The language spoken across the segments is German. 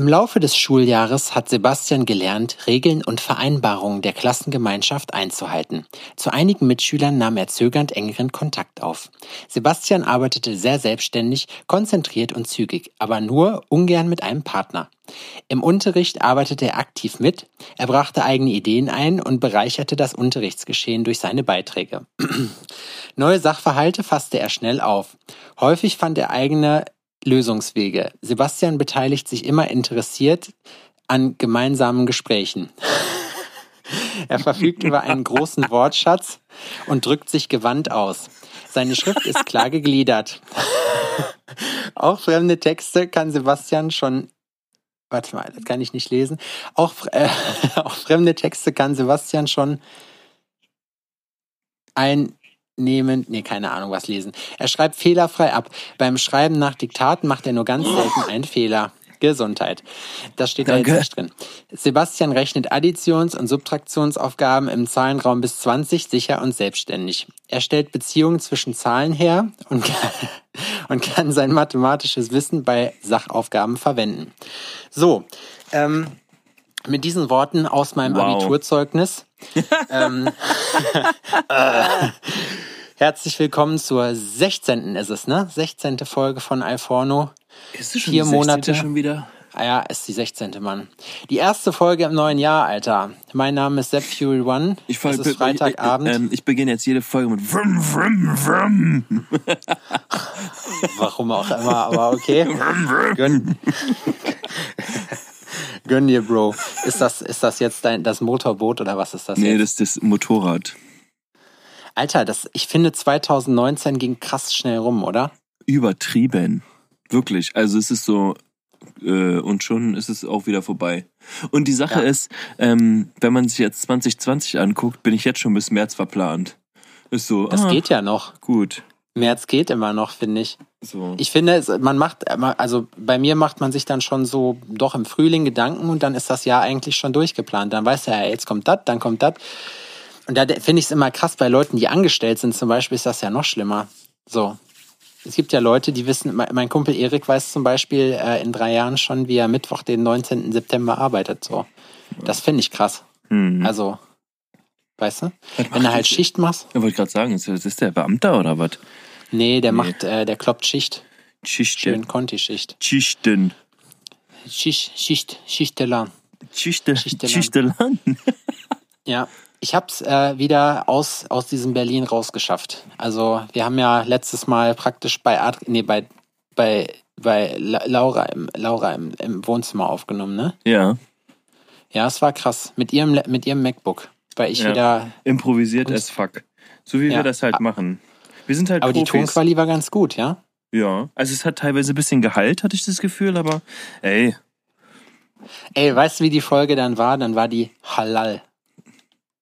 Im Laufe des Schuljahres hat Sebastian gelernt, Regeln und Vereinbarungen der Klassengemeinschaft einzuhalten. Zu einigen Mitschülern nahm er zögernd engeren Kontakt auf. Sebastian arbeitete sehr selbstständig, konzentriert und zügig, aber nur ungern mit einem Partner. Im Unterricht arbeitete er aktiv mit, er brachte eigene Ideen ein und bereicherte das Unterrichtsgeschehen durch seine Beiträge. Neue Sachverhalte fasste er schnell auf. Häufig fand er eigene Lösungswege. Sebastian beteiligt sich immer interessiert an gemeinsamen Gesprächen. er verfügt über einen großen Wortschatz und drückt sich gewandt aus. Seine Schrift ist klar gegliedert. Auch fremde Texte kann Sebastian schon Warte mal, das kann ich nicht lesen. Auch, äh, auch fremde Texte kann Sebastian schon ein nehmen, nee, keine Ahnung was lesen. Er schreibt fehlerfrei ab. Beim Schreiben nach Diktaten macht er nur ganz selten einen Fehler. Gesundheit. Das steht Danke. da jetzt nicht drin. Sebastian rechnet Additions- und Subtraktionsaufgaben im Zahlenraum bis 20 sicher und selbstständig. Er stellt Beziehungen zwischen Zahlen her und kann, und kann sein mathematisches Wissen bei Sachaufgaben verwenden. So, ähm, mit diesen Worten aus meinem wow. Abiturzeugnis. ähm, äh, Herzlich willkommen zur 16. ist es, ne? 16. Folge von Alforno. Ist es schon Vier die 16. Monate schon wieder? Ah ja, ist die 16. Mann. Die erste Folge im neuen Jahr, Alter. Mein Name ist Sepp Fury One. Ich fall, es ist Freitagabend. Ich, ich, ich, beginne jetzt jede Folge mit Vrum, Vrum, Vrum. Warum auch immer, aber okay. Gönn. Gönn dir, Bro. Ist das, ist das jetzt dein, das Motorboot oder was ist das? Nee, jetzt? das ist das Motorrad. Alter, das, ich finde 2019 ging krass schnell rum, oder? Übertrieben. Wirklich. Also es ist so, äh, und schon ist es auch wieder vorbei. Und die Sache ja. ist, ähm, wenn man sich jetzt 2020 anguckt, bin ich jetzt schon bis März verplant. Ist so. Das ah, geht ja noch. Gut. März geht immer noch, finde ich. So. Ich finde, man macht, also bei mir macht man sich dann schon so doch im Frühling Gedanken und dann ist das Jahr eigentlich schon durchgeplant. Dann weiß er ja, jetzt kommt das, dann kommt das. Und da finde ich es immer krass, bei Leuten, die angestellt sind zum Beispiel, ist das ja noch schlimmer. So. Es gibt ja Leute, die wissen, mein Kumpel Erik weiß zum Beispiel äh, in drei Jahren schon, wie er Mittwoch, den 19. September arbeitet. So. Das finde ich krass. Mhm. Also, weißt du? Wenn du halt Schicht machst. Ja, wollte ich gerade sagen, ist, ist der Beamter oder was? Nee, der nee. macht, äh, der kloppt Schicht. Schichten. Schön Conti-Schicht. Schichten. Schicht, Schicht, Schichtelan. Schichte, Schichtelan. ja, ich habe es äh, wieder aus, aus diesem Berlin rausgeschafft. Also wir haben ja letztes Mal praktisch bei Ad nee, bei, bei, bei Laura, im, Laura im, im Wohnzimmer aufgenommen, ne? Ja. Ja, es war krass. Mit ihrem, mit ihrem MacBook. Weil ich ja. wieder. Improvisiert as fuck. So wie ja. wir das halt machen. Wir sind halt Aber Profis. die Tonqualität war ganz gut, ja? Ja. Also es hat teilweise ein bisschen Gehalt, hatte ich das Gefühl, aber ey. Ey, weißt du, wie die Folge dann war? Dann war die Halal.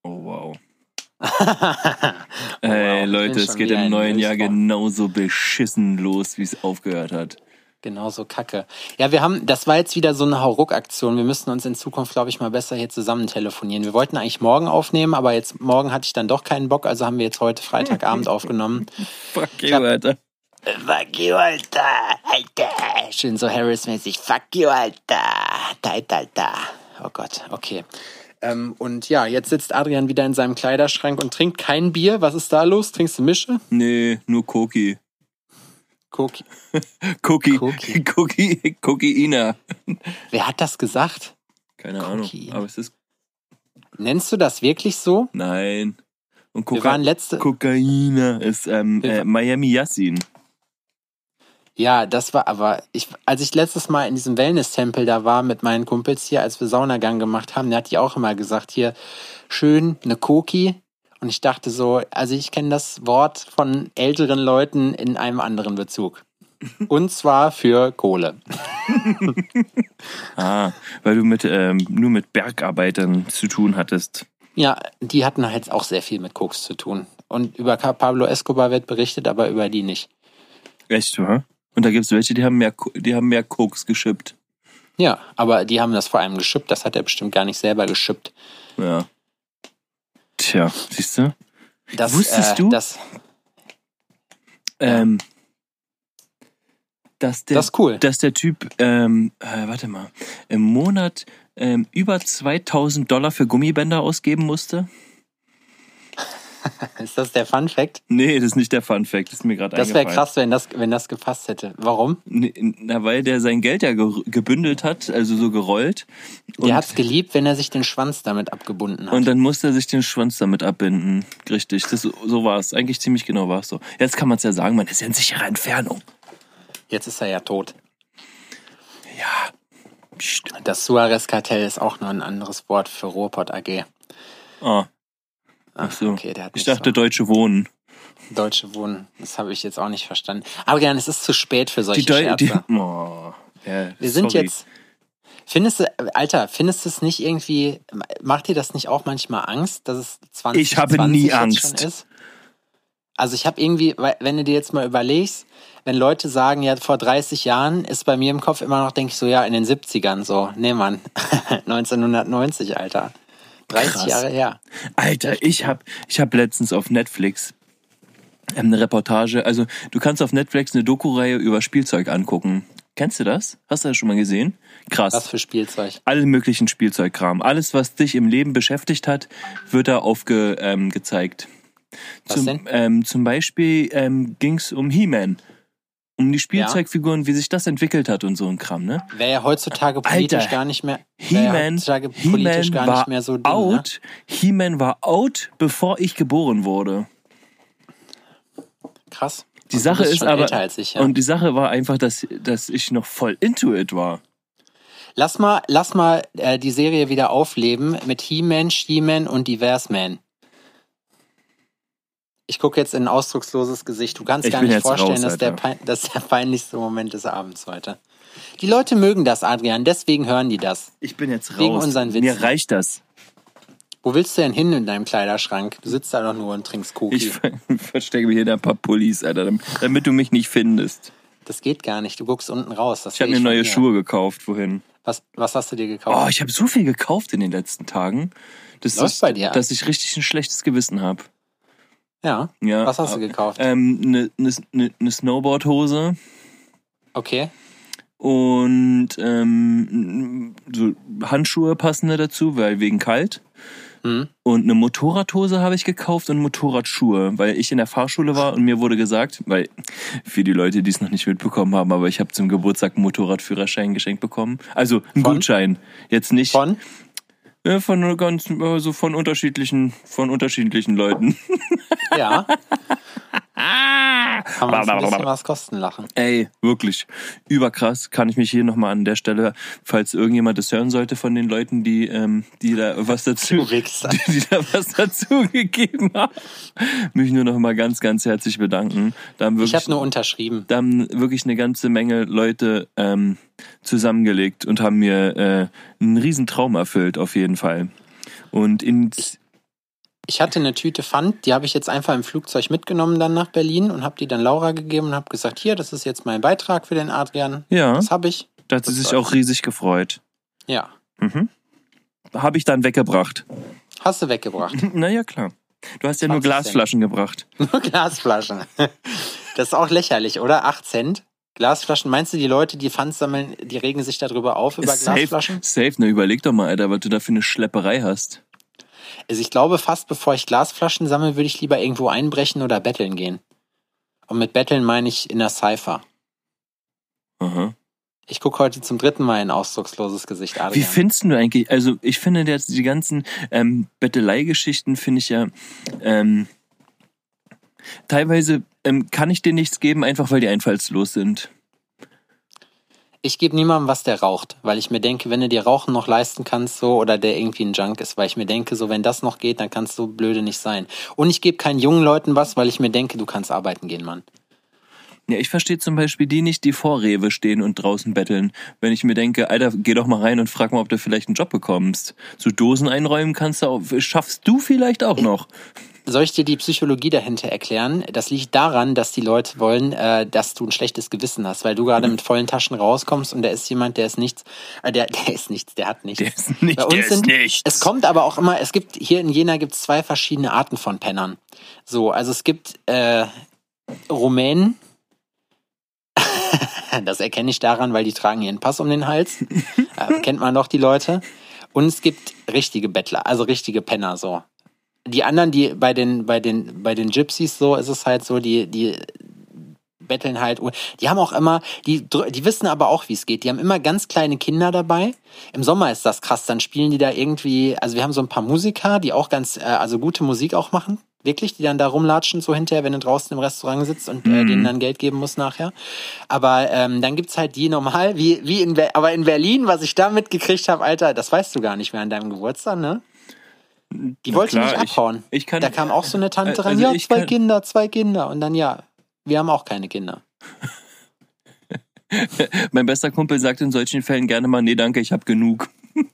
Oh wow. oh, Ey, wow. Leute, es geht im neuen Jahr genauso beschissen los, wie es aufgehört hat. Genauso kacke. Ja, wir haben, das war jetzt wieder so eine Hauruck-Aktion. Wir müssen uns in Zukunft, glaube ich, mal besser hier zusammen telefonieren. Wir wollten eigentlich morgen aufnehmen, aber jetzt morgen hatte ich dann doch keinen Bock, also haben wir jetzt heute Freitagabend aufgenommen. Fuck you, hab, Alter. Fuck you, Alter. Alter. Schön so Harris-mäßig. Fuck you, Alter. Tight, Alter. Oh Gott, okay. Ähm, und ja, jetzt sitzt Adrian wieder in seinem Kleiderschrank und trinkt kein Bier. Was ist da los? Trinkst du Mische? Nee, nur Koki. Koki. Koki. Koki. Koki. Kokiina. Wer hat das gesagt? Keine Koki. Ahnung. Aber es ist. Nennst du das wirklich so? Nein. Und Koka Wir waren letzte. Kokaina ist ähm, äh, Miami Yassin. Ja, das war aber, ich, als ich letztes Mal in diesem Wellness-Tempel da war mit meinen Kumpels hier, als wir Saunagang gemacht haben, der hat die auch immer gesagt, hier, schön, eine Koki. Und ich dachte so, also ich kenne das Wort von älteren Leuten in einem anderen Bezug. Und zwar für Kohle. ah, weil du mit, ähm, nur mit Bergarbeitern zu tun hattest. Ja, die hatten halt auch sehr viel mit Koks zu tun. Und über Pablo Escobar wird berichtet, aber über die nicht. Echt, oder? Und da gibt es welche, die haben mehr, die haben mehr Koks geschippt. Ja, aber die haben das vor allem geschippt. Das hat er bestimmt gar nicht selber geschippt. Ja. Tja, siehst du? Das, Wusstest äh, du? Das, ähm, dass der, Das cool. dass der Typ, ähm, äh, warte mal, im Monat ähm, über 2000 Dollar für Gummibänder ausgeben musste? Ist das der Fun Fact? Nee, das ist nicht der Fun Fact, das ist mir gerade Das wäre krass, wenn das, wenn das gepasst hätte. Warum? Nee, Na, weil der sein Geld ja ge gebündelt hat, also so gerollt. Der hat's geliebt, wenn er sich den Schwanz damit abgebunden hat. Und dann musste er sich den Schwanz damit abbinden. Richtig, das, so war es. Eigentlich ziemlich genau war es so. Jetzt kann man es ja sagen, man ist ja in sicherer Entfernung. Jetzt ist er ja tot. Ja. Psst. Das Suarez-Kartell ist auch nur ein anderes Wort für Ruhrpott AG. Ah, Ach so. Okay, der hat ich dachte Deutsche Wohnen. so Deutsche Wohnen. Das habe ich jetzt auch nicht verstanden. Aber gern, es ist zu spät für solche Die, Deu die Scherze. oh, ja, Wir sind sorry. jetzt. Findest du, Alter, findest du es nicht irgendwie, macht dir das nicht auch manchmal Angst, dass es 20 Ich habe nie jetzt Angst. Ist? Also ich habe irgendwie, wenn du dir jetzt mal überlegst, wenn Leute sagen, ja, vor 30 Jahren ist bei mir im Kopf immer noch, denke ich so, ja, in den 70ern so. Nee, Mann. 1990, Alter. 30 Krass. Jahre her. Alter, ich hab, ich hab letztens auf Netflix ähm, eine Reportage, also du kannst auf Netflix eine Doku-Reihe über Spielzeug angucken. Kennst du das? Hast du das schon mal gesehen? Krass. Was für Spielzeug. alle möglichen Spielzeugkram. Alles, was dich im Leben beschäftigt hat, wird da aufgezeigt. Ähm, gezeigt. Was zum, denn? Ähm, zum Beispiel ähm, ging es um He-Man. Um die Spielzeugfiguren, wie sich das entwickelt hat und so ein Kram, ne? Wäre ja heutzutage politisch Alter, gar nicht mehr, ja He-Man heutzutage politisch He gar war nicht mehr so ne? out. He-Man war out, bevor ich geboren wurde. Krass. Die Und Sache ist aber, ich, ja. und die Sache war einfach, dass, dass ich noch voll into it war. Lass mal, lass mal äh, die Serie wieder aufleben mit He-Man, She-Man und Diverse Man. Ich gucke jetzt in ein ausdrucksloses Gesicht. Du kannst Ich gar nicht vorstellen, raus, dass, der dass der peinlichste Moment des Abends heute. Die Leute mögen das, Adrian, deswegen hören die das. Ich bin jetzt raus. Wegen unseren Witzen. Mir reicht das. Wo willst du denn hin in deinem Kleiderschrank? Du sitzt da doch nur und trinkst Cookie. Ich ver verstecke mich hinter ein paar Pullis, Alter, damit, du mich nicht findest. das geht gar nicht. Du guckst unten raus. Das Ich habe mir neue hier. Schuhe gekauft. Wohin? Was, was hast du dir gekauft? Oh, ich habe so viel gekauft in den letzten Tagen, dass, Läuft ich, bei dir? dass ich richtig ein schlechtes Gewissen habe. Ja. Ja, Was hast du gekauft? Ähm, eine ne, ne, ne Snowboardhose Okay. und ähm, so Handschuhe passende dazu, weil wegen kalt. Hm. Und eine Motorradhose habe ich gekauft und Motorradschuhe, weil ich in der Fahrschule war und mir wurde gesagt, weil für die Leute, die es noch nicht mitbekommen haben, aber ich habe zum Geburtstag einen Motorradführerschein geschenkt bekommen. Also einen Von? Gutschein. Jetzt nicht Von? Äh, von ganz also von unterschiedlichen von unterschiedlichen Leuten. Ja. Kann man uns ein bisschen was kosten lachen. Ey, wirklich überkrass. Kann ich mich hier nochmal an der Stelle, falls irgendjemand das hören sollte von den Leuten, die ähm, die da was dazu die, die da was dazu gegeben haben, mich nur noch mal ganz ganz herzlich bedanken. Da haben Ich wirklich habe nur unterschrieben. da haben wirklich eine ganze Menge Leute ähm, zusammengelegt und haben mir äh, einen riesen Traum erfüllt auf jeden Fall. Und in Ich hatte eine Tüte Pfand, die habe ich jetzt einfach im Flugzeug mitgenommen dann nach Berlin und habe die dann Laura gegeben und habe gesagt, hier, das ist jetzt mein Beitrag für den Adrian. ja, Das habe ich. da hat sie sich auch riesig gefreut. Ja. Mhm. Habe ich dann weggebracht. Hast du weggebracht. Naja, klar. Du hast ja nur 20 Cent. Glasflaschen gebracht. Nur Glasflaschen. Das ist auch lächerlich, oder? 8 Cent. Glasflaschen. Meinst du, die Leute, die Pfand sammeln, die regen sich darüber auf über Safe, Glasflaschen? safe, ne, überleg doch mal, Alter, was du da für eine Schlepperei hast. Also ich glaube, fast bevor ich Glasflaschen sammle, würde ich lieber irgendwo einbrechen oder betteln gehen. Und mit betteln meine ich in der Cypher. Aha. Ich gucke heute zum dritten Mal in ausdrucksloses Gesicht, Adrian. Wie findest du eigentlich, also ich finde jetzt die ganzen ähm, Bettelei-Geschichten finde ich ja ähm, teilweise ähm, kann ich dir nichts geben, einfach weil die einfallslos sind. Ich gebe niemandem was, der raucht, weil ich mir denke, wenn du dir Rauchen noch leisten kannst, so, oder der irgendwie ein Junk ist, weil ich mir denke, so, wenn das noch geht, dann kannst du blöde nicht sein. Und ich gebe keinen jungen Leuten was, weil ich mir denke, du kannst arbeiten gehen, Mann. Ja, ich verstehe zum Beispiel die nicht, die vor Rewe stehen und draußen betteln. Wenn ich mir denke, Alter, geh doch mal rein und frag mal, ob du vielleicht einen Job bekommst. So Dosen einräumen kannst du auch, schaffst du vielleicht auch noch. Soll ich dir die Psychologie dahinter erklären? Das liegt daran, dass die Leute wollen, äh, dass du ein schlechtes Gewissen hast, weil du gerade Mhm. mit vollen Taschen rauskommst und da ist jemand, der ist nichts, äh, der, der ist nichts, der hat nichts. Der ist nicht, Bei uns der ist sind, nichts. Es kommt aber auch immer, es gibt, hier in Jena gibt es zwei verschiedene Arten von Pennern. So, also es gibt äh, Rumänen. Das erkenne ich daran, weil die tragen ihren Pass um den Hals. äh, kennt man doch die Leute. Und es gibt richtige Bettler, also richtige Penner so. Die anderen, die bei den, bei den, bei den Gypsies so ist es halt so, die, die betteln halt. Die haben auch immer, die, die wissen aber auch, wie es geht. Die haben immer ganz kleine Kinder dabei. Im Sommer ist das krass. Dann spielen die da irgendwie, also wir haben so ein paar Musiker, die auch ganz, äh, also gute Musik auch machen. Wirklich, die dann da rumlatschen so hinterher, wenn du draußen im Restaurant sitzt und äh, mhm. denen dann Geld geben musst nachher. Aber ähm, dann gibt's halt die normal, wie, wie in, Be aber in Berlin, was ich da mitgekriegt habe, Alter, das weißt du gar nicht mehr an deinem Geburtstag, ne? Die wollte klar, nicht abhauen. Ich, ich kann, da kam auch so eine Tante also ran, ja, zwei kann, Kinder, zwei Kinder. Und dann ja, wir haben auch keine Kinder. mein bester Kumpel sagt in solchen Fällen gerne mal, nee, danke, ich habe genug.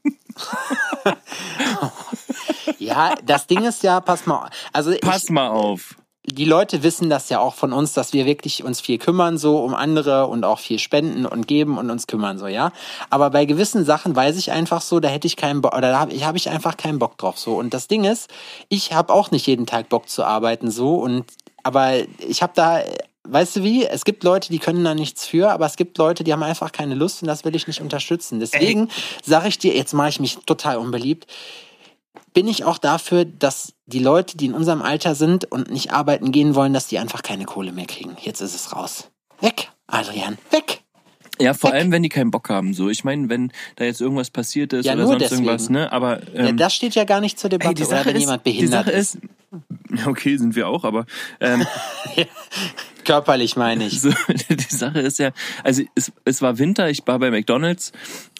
ja, das Ding ist ja, pass mal, also pass ich, mal auf. Die Leute wissen das ja auch von uns, dass wir wirklich uns viel kümmern so um andere und auch viel spenden und geben und uns kümmern so, ja. Aber bei gewissen Sachen weiß ich einfach so, da hätte ich keinen Bock oder da habe ich, hab ich einfach keinen Bock drauf so. Und das Ding ist, ich habe auch nicht jeden Tag Bock zu arbeiten so und aber ich habe da, weißt du wie, es gibt Leute, die können da nichts für, aber es gibt Leute, die haben einfach keine Lust und das will ich nicht unterstützen. Deswegen sage ich dir, jetzt mache ich mich total unbeliebt, bin ich auch dafür, dass die Leute, die in unserem Alter sind und nicht arbeiten gehen wollen, dass die einfach keine Kohle mehr kriegen. Jetzt ist es raus. Weg, Adrian, weg. Ja, vor Weg. allem, wenn die keinen Bock haben. So, ich meine, wenn da jetzt irgendwas passiert ist ja, oder sonst deswegen. irgendwas, ne? Aber ähm, ja, das steht ja gar nicht zur Debatte. Ey, die Sache oder wenn ist, jemand behindert die Sache ist, ist okay, sind wir auch, aber ähm, körperlich meine ich. So, die Sache ist ja, also es, es war Winter, ich war bei McDonald's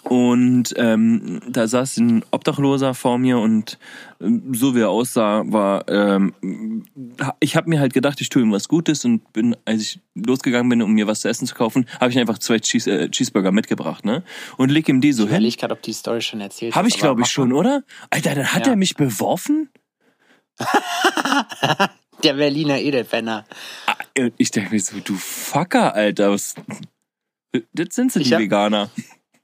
und ähm, da saß ein Obdachloser vor mir und ähm, so wie er aussah, war ähm, ich habe mir halt gedacht, ich tue ihm was Gutes und bin, als ich losgegangen bin, um mir was zu essen zu kaufen, habe ich einfach zwei Cheese, äh, Cheeseburger mitgebracht, ne? Und leg ihm die so ich hin. Ich gerade, ob die Story schon erzählt Habe ich glaube ich schon, oder? Alter, dann hat ja. er mich beworfen? Der Berliner Edelpenner. Ah, ich denke mir so, du Fucker, Alter. Was, das sind sie, die hab, Veganer.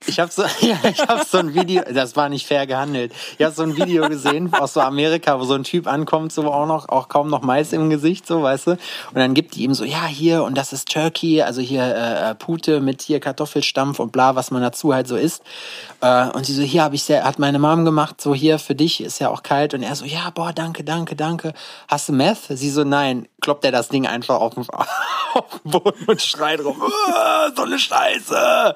Ich habe so, ja, ich hab so ein Video, das war nicht fair gehandelt. Ich habe so ein Video gesehen aus so Amerika, wo so ein Typ ankommt, so auch noch, auch kaum noch Mais im Gesicht, so, weißt du. Und dann gibt die ihm so, ja, hier, und das ist Turkey, also hier äh, äh, Pute mit hier Kartoffelstampf und bla, was man dazu halt so isst. Äh, und sie so, hier habe ich sehr, hat meine Mom gemacht, so hier für dich ist ja auch kalt. Und er so, ja, boah, danke, danke, danke. Hast du Meth? Sie so, nein. Kloppt er das Ding einfach auf den, auf den Boden und schreit rum, so eine Scheiße.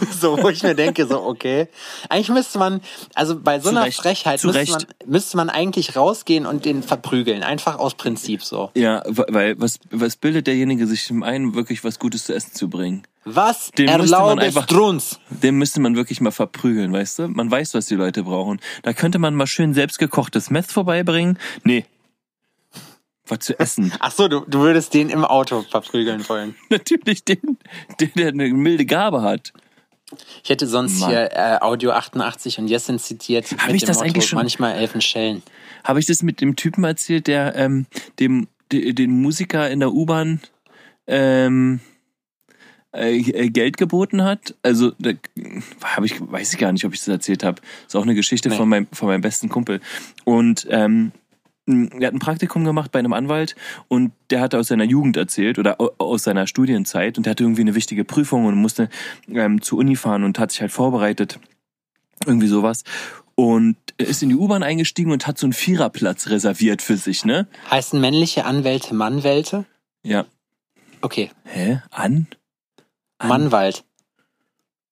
so, wo ich mir denke, so, okay. Eigentlich müsste man, also bei so einer Zurecht. Frechheit müsste man, müsste man eigentlich rausgehen und den verprügeln. Einfach aus Prinzip so. Ja, weil was, was bildet derjenige sich im einen, wirklich was Gutes zu essen zu bringen? Was den erlaubst du uns? Den müsste man wirklich mal verprügeln, weißt du? Man weiß, was die Leute brauchen. Da könnte man mal schön selbstgekochtes Meth vorbeibringen. Nee, was zu essen. Ach so, du, du würdest den im Auto verprügeln wollen. Natürlich den, den, der eine milde Gabe hat. Ich hätte sonst Mann. hier äh, Audio 88 und Jessen zitiert. Habe ich das Motto, eigentlich schon? Manchmal elfen Schellen. Habe ich das mit dem Typen erzählt, der ähm, dem de, den Musiker in der U-Bahn ähm, äh, äh, Geld geboten hat? Also da habe ich, weiß ich gar nicht, ob ich das erzählt habe. Ist auch eine Geschichte nee. von meinem von meinem besten Kumpel. Und ähm, er hat ein Praktikum gemacht bei einem Anwalt und der hatte aus seiner Jugend erzählt oder aus seiner Studienzeit und der hatte irgendwie eine wichtige Prüfung und musste ähm, zur Uni fahren und hat sich halt vorbereitet. Irgendwie sowas. Und ist in die U-Bahn eingestiegen und hat so einen Viererplatz reserviert für sich, ne? Heißen männliche Anwälte Mannwälte? Ja. Okay. Hä? An? An Mannwald.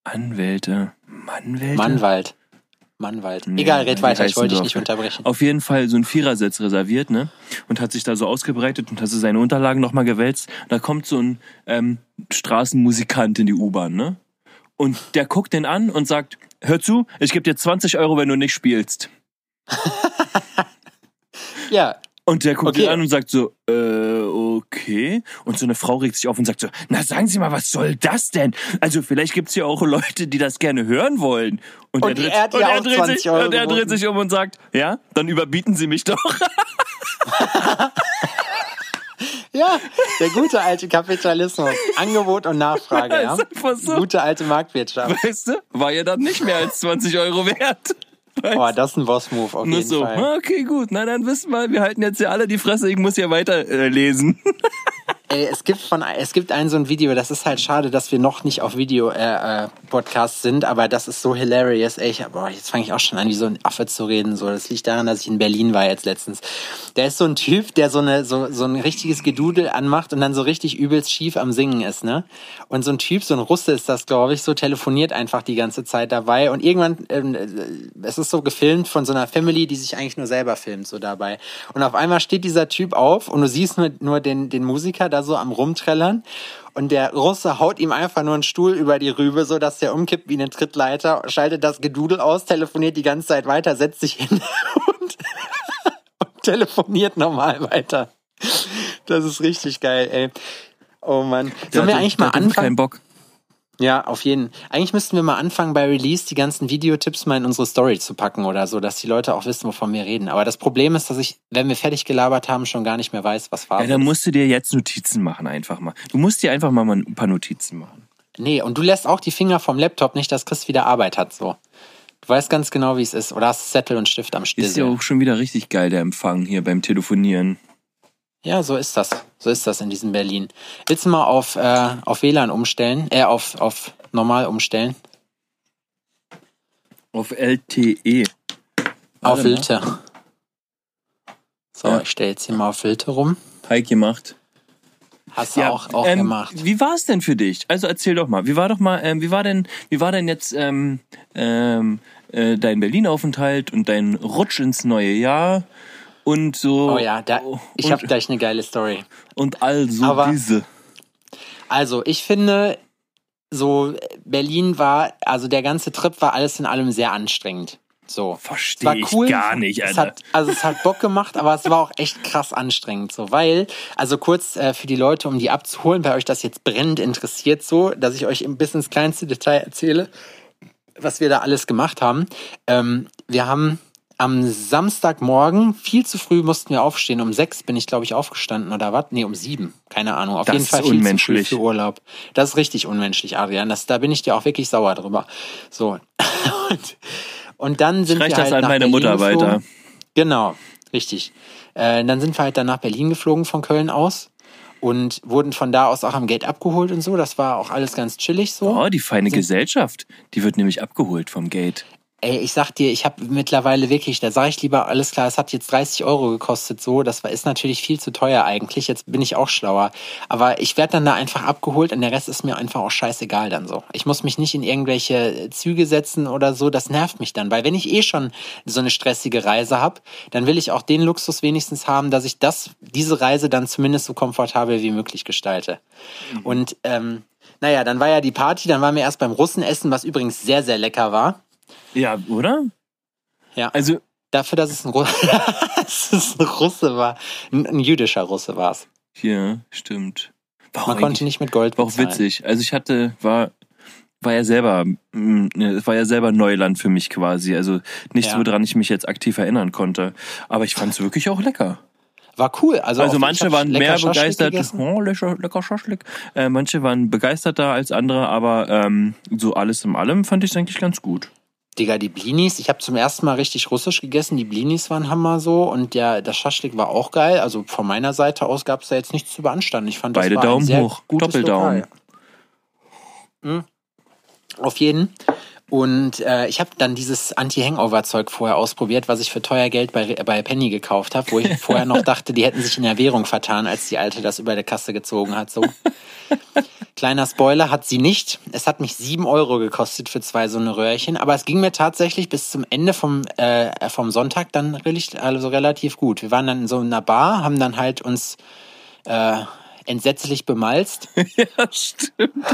Anwälte. Mannwälte? Mannwald. Mannwald. Egal, red weiter, ich wollte dich nicht unterbrechen. Auf jeden Fall so ein Vierersitz reserviert, ne? Und hat sich da so ausgebreitet und hat so seine Unterlagen nochmal gewälzt. Da kommt so ein ähm, Straßenmusikant in die U-Bahn, ne? Und der guckt den an und sagt, hör zu, ich gebe dir 20 Euro, wenn du nicht spielst. ja, und der guckt okay. ihn an und sagt so, äh, okay. Und so eine Frau regt sich auf und sagt so, na sagen Sie mal, was soll das denn? Also vielleicht gibt's ja auch Leute, die das gerne hören wollen. Und, und er dreht, er, und er, dreht sich, und er dreht sich um und sagt, ja, dann überbieten Sie mich doch. Ja, der gute alte Kapitalismus. Angebot und Nachfrage, ja. So. Gute alte Marktwirtschaft. Weißt du, war ja dann nicht mehr als 20 Euro wert. Oh, das ist ein Boss-Move auf Nur jeden so, Fall. Okay, gut. Na, dann wissen wir, wir halten jetzt ja alle die Fresse. Ich muss ja weiter äh, lesen. Ey, es gibt von es gibt ein so ein Video, das ist halt schade, dass wir noch nicht auf Video äh, äh, Podcast sind, aber das ist so hilarious. Ey, ich, boah, jetzt fange ich auch schon an, wie so ein Affe zu reden. So, das liegt daran, dass ich in Berlin war jetzt letztens. Der ist so ein Typ, der so eine so so ein richtiges Gedudel anmacht und dann so richtig übelst schief am Singen ist, ne? Und so ein Typ, so ein Russe ist das, glaube ich, so telefoniert einfach die ganze Zeit dabei und irgendwann ähm, äh, es ist so gefilmt von so einer Family, die sich eigentlich nur selber filmt so dabei. Und auf einmal steht dieser Typ auf und du siehst nur nur den den Musiker da so am Rumträllern. Und der Russe haut ihm einfach nur einen Stuhl über die Rübe, so dass der umkippt wie eine Trittleiter, schaltet das Gedudel aus, telefoniert die ganze Zeit weiter, setzt sich hin und, und telefoniert normal weiter. Das ist richtig geil, ey. Oh Mann. Sollen wir eigentlich mal anfangen? keinen Bock. Ja, auf jeden. Eigentlich müssten wir mal anfangen, bei Release die ganzen Videotipps mal in unsere Story zu packen oder so, dass die Leute auch wissen, wovon wir reden. Aber das Problem ist, dass ich, wenn wir fertig gelabert haben, schon gar nicht mehr weiß, was war. Ja, dann musst du dir jetzt Notizen machen, einfach mal. Du musst dir einfach mal ein paar Notizen machen. Nee, und du lässt auch die Finger vom Laptop nicht, dass Chris wieder Arbeit hat, so. Du weißt ganz genau, wie es ist. Oder hast Zettel und Stift am Ist ja auch schon wieder richtig geil, der Empfang hier beim Telefonieren. Ja, so ist das. So ist das in diesem Berlin. Willst du mal auf, äh, auf WLAN umstellen? Äh, auf, auf normal umstellen? Auf LTE. auf Warte mal. Filter. So, Ja. ich stelle jetzt hier mal auf Filter rum. Teig gemacht. Hast du auch, auch ähm, gemacht. Wie war es denn für dich? Also erzähl doch mal. Wie war doch mal, ähm, wie war denn, wie war denn jetzt ähm, ähm, äh, dein Berlin-Aufenthalt und dein Rutsch ins neue Jahr und so. Oh ja, da, ich habe gleich eine geile Story. und all so Aber- diese. Also, ich finde, so Berlin war, also der ganze Trip war alles in allem sehr anstrengend. So. Versteh Es war ich cool. gar nicht, Es Alter. hat, also es hat Bock gemacht, aber es war auch echt krass anstrengend, so, weil, also kurz äh, für die Leute, um die abzuholen, weil euch das jetzt brennend interessiert, so, dass ich euch ein bisschen ins kleinste Detail erzähle, was wir da alles gemacht haben. Ähm, wir haben am Samstagmorgen viel zu früh mussten wir aufstehen. Um sechs bin ich, glaube ich, aufgestanden oder was? Nee, um sieben. Keine Ahnung. Auf Das jeden ist Fall viel unmenschlich. zu früh für Urlaub. Das ist richtig unmenschlich, Adrian. Das, da bin ich dir auch wirklich sauer drüber. So. Und, und dann sind reich wir das halt an nach meine Berlin Mutter geflogen. weiter. Genau, richtig. Äh, dann sind wir halt dann nach Berlin geflogen von Köln aus und wurden von da aus auch am Gate abgeholt und so. Das war auch alles ganz chillig so. Oh, die feine Gesellschaft. Die wird nämlich abgeholt vom Gate. Ey, ich sag dir, ich habe mittlerweile wirklich, da sage ich lieber, alles klar, es hat jetzt 30 Euro gekostet, so, das war, ist natürlich viel zu teuer eigentlich, jetzt bin ich auch schlauer. Aber ich werde dann da einfach abgeholt und der Rest ist mir einfach auch scheißegal dann so. Ich muss mich nicht in irgendwelche Züge setzen oder so, das nervt mich dann, weil wenn ich eh schon so eine stressige Reise habe, dann will ich auch den Luxus wenigstens haben, dass ich das, diese Reise dann zumindest so komfortabel wie möglich gestalte. Und ähm, naja, dann war ja die Party, dann waren wir erst beim Russenessen, was übrigens sehr, sehr lecker war. Ja, oder? Ja. Also, Dafür, dass es ein, Ru dass es ein Russe war. Ein, ein jüdischer Russe war es. hier, stimmt. War auch Man konnte nicht mit Gold War auch bezahlen. witzig. Also ich hatte, war, war ja selber, mm, ne, war ja selber Neuland für mich quasi. Also nichts, Ja. woran ich mich jetzt aktiv erinnern konnte. Aber ich fand es wirklich auch lecker. War cool. Also, Also manche waren mehr begeistert. Oh, lecker, lecker Schaschlik. Äh, manche waren begeisterter als andere, aber ähm, so alles in allem fand ich es eigentlich ganz gut. Digga, die Blinis. Ich habe zum ersten Mal richtig russisch gegessen. Die Blinis waren Hammer so. Und der, der Schaschlik war auch geil. Also von meiner Seite aus gab es da jetzt nichts zu beanstanden. Ich fand, das Beide war ein Daumen sehr hoch. Doppeldaumen. Mhm. Auf jeden. Und äh, ich habe dann dieses Anti-Hangover-Zeug vorher ausprobiert, was ich für teuer Geld bei, bei Penny gekauft habe, wo ich vorher noch dachte, die hätten sich in der Währung vertan, als die Alte das über der Kasse gezogen hat. So. Kleiner Spoiler, hat sie nicht. Es hat mich sieben Euro gekostet für zwei so eine Röhrchen, aber es ging mir tatsächlich bis zum Ende vom, äh, vom Sonntag dann relativ, also relativ gut. Wir waren dann in so einer Bar, haben dann halt uns äh, entsetzlich bemalzt. Ja, stimmt.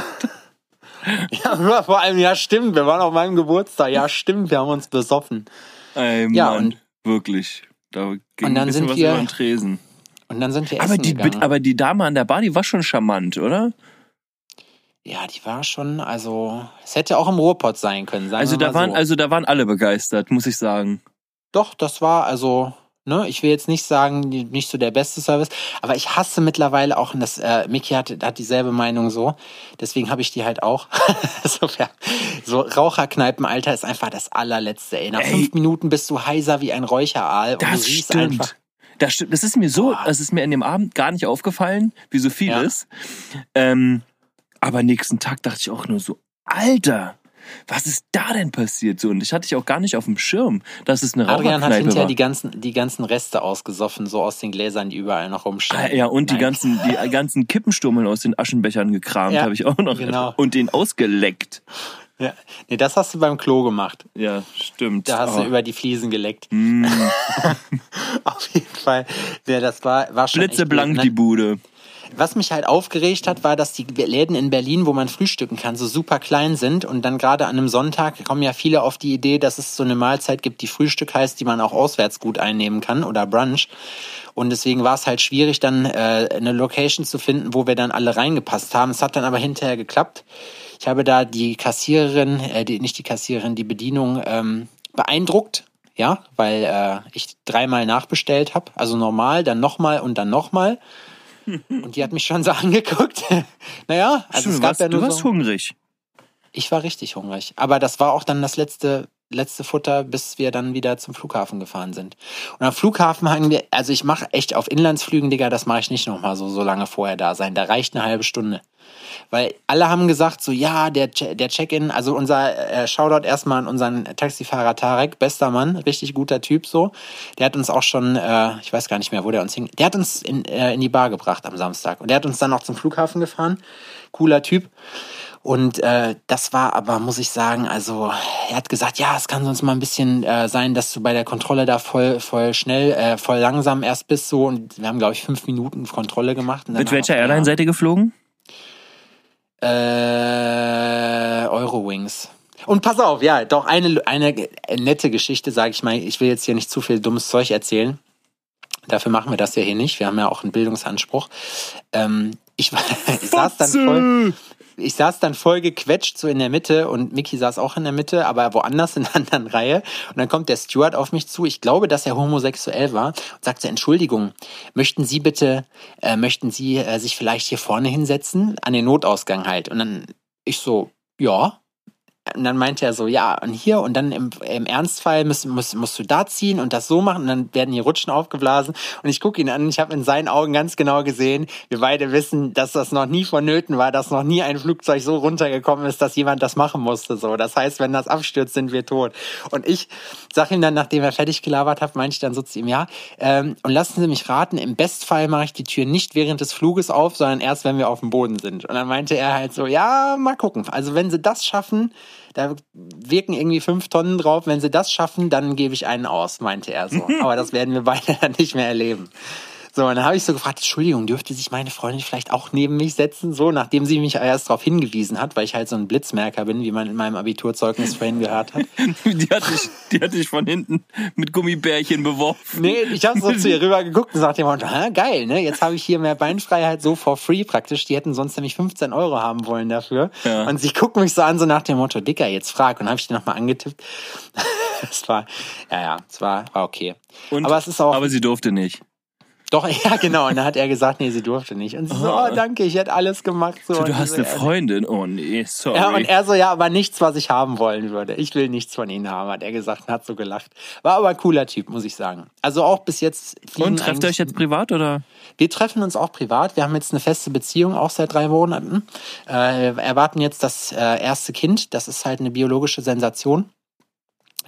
Ja, vor allem, ja, stimmt. Wir waren auf meinem Geburtstag. Ja, stimmt. Wir haben uns besoffen. Ey, Mann, Ja, und- wirklich. Da ging Und dann ein sind wir- über den Tresen. Und dann sind wir Aber essen die, gegangen. aber die Dame an der Bar, die war schon charmant, oder? ja, die war schon, also, es hätte auch im Ruhrpott sein können. Sagen Also wir da mal waren, so. also da waren alle begeistert, muss ich sagen. Doch, das war also, ne, ich will jetzt nicht sagen, nicht so der beste Service, aber ich hasse mittlerweile auch, und das, äh, Mickey hat, hat dieselbe Meinung so, deswegen habe ich die halt auch. so, ja, so Raucherkneipenalter ist einfach das allerletzte, ey. Nach Ey. fünf Minuten bist du heiser wie ein Räucheraal und du Das riechst stimmt. einfach. Das stimmt. Das ist mir so, das ist mir in dem Abend gar nicht aufgefallen, wie so vieles. Ähm, aber nächsten Tag dachte ich auch nur so, Alter, was ist da denn passiert? So, und ich hatte ich auch gar nicht auf dem Schirm, dass es eine Adrian hat hinterher war. die ganzen, die ganzen Reste ausgesoffen, so aus den Gläsern, die überall noch Ah, rumstehen. ja, und die ganzen, die ganzen Kippenstummeln aus den Aschenbechern gekramt, Ja, habe ich auch noch. genau. Und den ausgeleckt. Ja. Nee, das hast du beim Klo gemacht. Ja, stimmt. Da hast Oh. du über die Fliesen geleckt. Mm, Auf jeden Fall. Ja, das war, war schon blitzeblank blöd, die ne? Bude. Was mich halt aufgeregt hat, war, dass die Läden in Berlin, wo man frühstücken kann, so super klein sind. Und dann gerade an einem Sonntag kommen ja viele auf die Idee, dass es so eine Mahlzeit gibt, die Frühstück heißt, die man auch auswärts gut einnehmen kann oder Brunch. Und deswegen war es halt schwierig, dann äh, eine Location zu finden, wo wir dann alle reingepasst haben. Es hat dann aber hinterher geklappt. Ich habe da die Kassiererin, äh, die, nicht die Kassiererin, die Bedienung ähm, beeindruckt. Ja, weil äh, ich dreimal nachbestellt habe. Also normal, dann nochmal und dann nochmal. Und die hat mich schon so angeguckt. naja, also Stimmt, es du gab warst, ja du nur warst so. hungrig. Ich war richtig hungrig. Aber das war auch dann das letzte, letzte Futter, bis wir dann wieder zum Flughafen gefahren sind. Und am Flughafen haben wir, also ich mache echt auf Inlandsflügen, Digga, das mache ich nicht nochmal so, so lange vorher da sein. Da reicht eine halbe Stunde. Weil alle haben gesagt, so ja, der, der Check-in, also unser äh, Shoutout erstmal an unseren Taxifahrer Tarek, bester Mann, richtig guter Typ so. Der hat uns auch schon, äh, ich weiß gar nicht mehr, wo der uns hing, der hat uns in, äh, in die Bar gebracht am Samstag. Und der hat uns dann auch zum Flughafen gefahren. Cooler Typ. Und äh, das war aber, muss ich sagen, also er hat gesagt, ja, es kann sonst mal ein bisschen äh, sein, dass du bei der Kontrolle da voll, voll schnell, äh, voll langsam erst bist so. Und wir haben, glaube ich, fünf Minuten Kontrolle gemacht. Mit welcher Airline seid ihr geflogen? Äh, Eurowings. Und pass auf, ja, doch eine, eine nette Geschichte, sage ich mal. Ich will jetzt hier nicht zu viel dummes Zeug erzählen. Dafür machen wir das ja hier nicht. Wir haben ja auch einen Bildungsanspruch. Ähm, ich, war, ich saß dann voll, ich saß dann voll gequetscht so in der Mitte und Mickey saß auch in der Mitte, aber woanders in einer anderen Reihe. Und dann kommt der Steward auf mich zu. Ich glaube, dass er homosexuell war und sagte, Entschuldigung, möchten Sie bitte, äh, möchten Sie äh, sich vielleicht hier vorne hinsetzen? An den Notausgang halt. Und dann ich so, ja. Und dann meinte er so, ja, und hier und dann im, im Ernstfall musst, musst, musst du da ziehen und das so machen und dann werden die Rutschen aufgeblasen. Und ich gucke ihn an ich habe in seinen Augen ganz genau gesehen, wir beide wissen, dass das noch nie vonnöten war, dass noch nie ein Flugzeug so runtergekommen ist, dass jemand das machen musste. So, Das heißt, wenn das abstürzt, sind wir tot. Und ich sag ihm dann, nachdem er fertig gelabert hat, meinte ich dann so zu ihm, ja, ähm, und lassen Sie mich raten, im Bestfall mache ich die Tür nicht während des Fluges auf, sondern erst, wenn wir auf dem Boden sind. Und dann meinte er halt so, ja, mal gucken. Also wenn Sie das schaffen, da wirken irgendwie fünf Tonnen drauf. Wenn sie das schaffen, dann gebe ich einen aus, meinte er so. Aber das werden wir beide dann nicht mehr erleben. So, und dann habe ich so gefragt, Entschuldigung, dürfte sich meine Freundin vielleicht auch neben mich setzen? So, nachdem sie mich erst darauf hingewiesen hat, weil ich halt so ein Blitzmerker bin, wie man in meinem Abiturzeugnis vorhin gehört hat. Die hat dich, die hat dich von hinten mit Gummibärchen beworfen. Nee, ich habe so zu ihr rüber geguckt und sagte Hä, geil, ne? Jetzt habe ich hier mehr Beinfreiheit so for free praktisch. Die hätten sonst nämlich 15 Euro haben wollen dafür. Ja. Und sie guckt mich so an, so nach dem Motto, Dicker, jetzt frag. Und habe ich die nochmal angetippt. Es war, ja, ja, es war, war okay. Und, aber es ist auch, aber sie durfte nicht. Doch, ja, genau. Und dann hat er gesagt, nee, sie durfte nicht. Und sie so, Ah. oh, danke, ich hätte alles gemacht. So, Du, du hast so, eine Freundin. Oh nee, sorry. Ja, und er so, ja, aber nichts, was ich haben wollen würde. Ich will nichts von ihnen haben, hat er gesagt und hat so gelacht. War aber ein cooler Typ, muss ich sagen. Also auch bis jetzt. und trefft ihr euch jetzt privat oder? Wir treffen uns auch privat. Wir haben jetzt eine feste Beziehung, auch seit drei Monaten. Äh, erwarten jetzt das äh, erste Kind. Das ist halt eine biologische Sensation,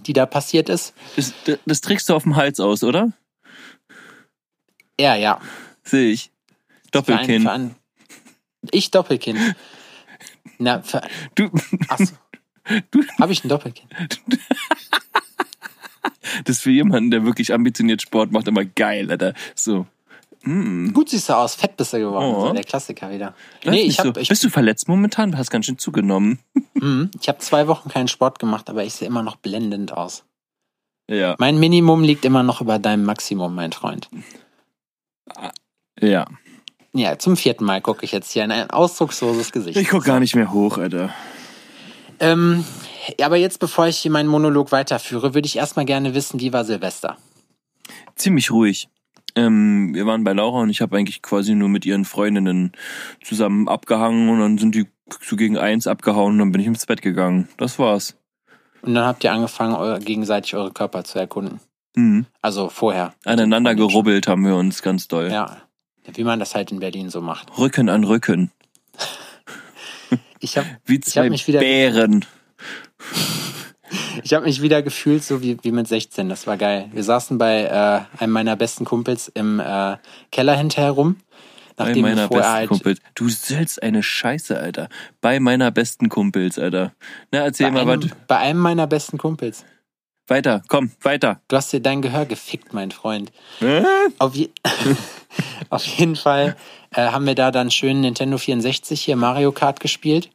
die da passiert ist. Das, das, das trägst du auf dem Hals aus, oder? Ja, ja. Sehe ich. Für Doppelkinn. für ich Doppelkind. Na, für, Du, achso. Habe ich ein Doppelkind? das ist für jemanden, der wirklich ambitioniert Sport macht, immer geil, Alter. So. Mm. Gut siehst du aus, fett bist du geworden. Oh. So, der Klassiker wieder. Lass Nee, ich habe so. ich, Bist du verletzt momentan? Du hast ganz schön zugenommen. mhm, ich hab zwei Wochen keinen Sport gemacht, aber ich sehe immer noch blendend aus. Ja. Mein Minimum liegt immer noch über deinem Maximum, mein Freund. Ja. Ja, zum vierten Mal gucke ich jetzt hier in ein ausdrucksloses Gesicht. Ich guck gar nicht mehr hoch, Alter. Ähm, aber jetzt, bevor ich hier meinen Monolog weiterführe, würde ich erstmal gerne wissen, wie war Silvester? Ziemlich ruhig. Ähm, wir waren bei Laura und ich habe eigentlich quasi nur mit ihren Freundinnen zusammen abgehangen und dann sind die so gegen eins abgehauen und dann bin ich ins Bett gegangen. Das war's. Und dann habt ihr angefangen, eure, gegenseitig eure Körper zu erkunden. Mhm. Also vorher. Aneinander gerubbelt haben wir uns ganz doll. Ja. Wie man das halt in Berlin so macht. Rücken an Rücken. Ich hab, Wie ich hab mich wieder, Bären. ich habe mich wieder gefühlt so wie, wie mit 16. Das war geil. Wir saßen bei äh, einem meiner besten Kumpels im äh, Keller hinterher rum. Bei Nachdem wir meiner vorher besten halt Kumpels. Du sollst eine Scheiße, Alter. Bei meiner besten Kumpels, Alter. Na, erzähl bei, mal einem, was. bei einem meiner besten Kumpels. Weiter, komm, weiter. Du hast dir dein Gehör gefickt, mein Freund. Äh? Auf, je auf jeden Fall äh, haben wir da dann schön Nintendo 64 hier Mario Kart gespielt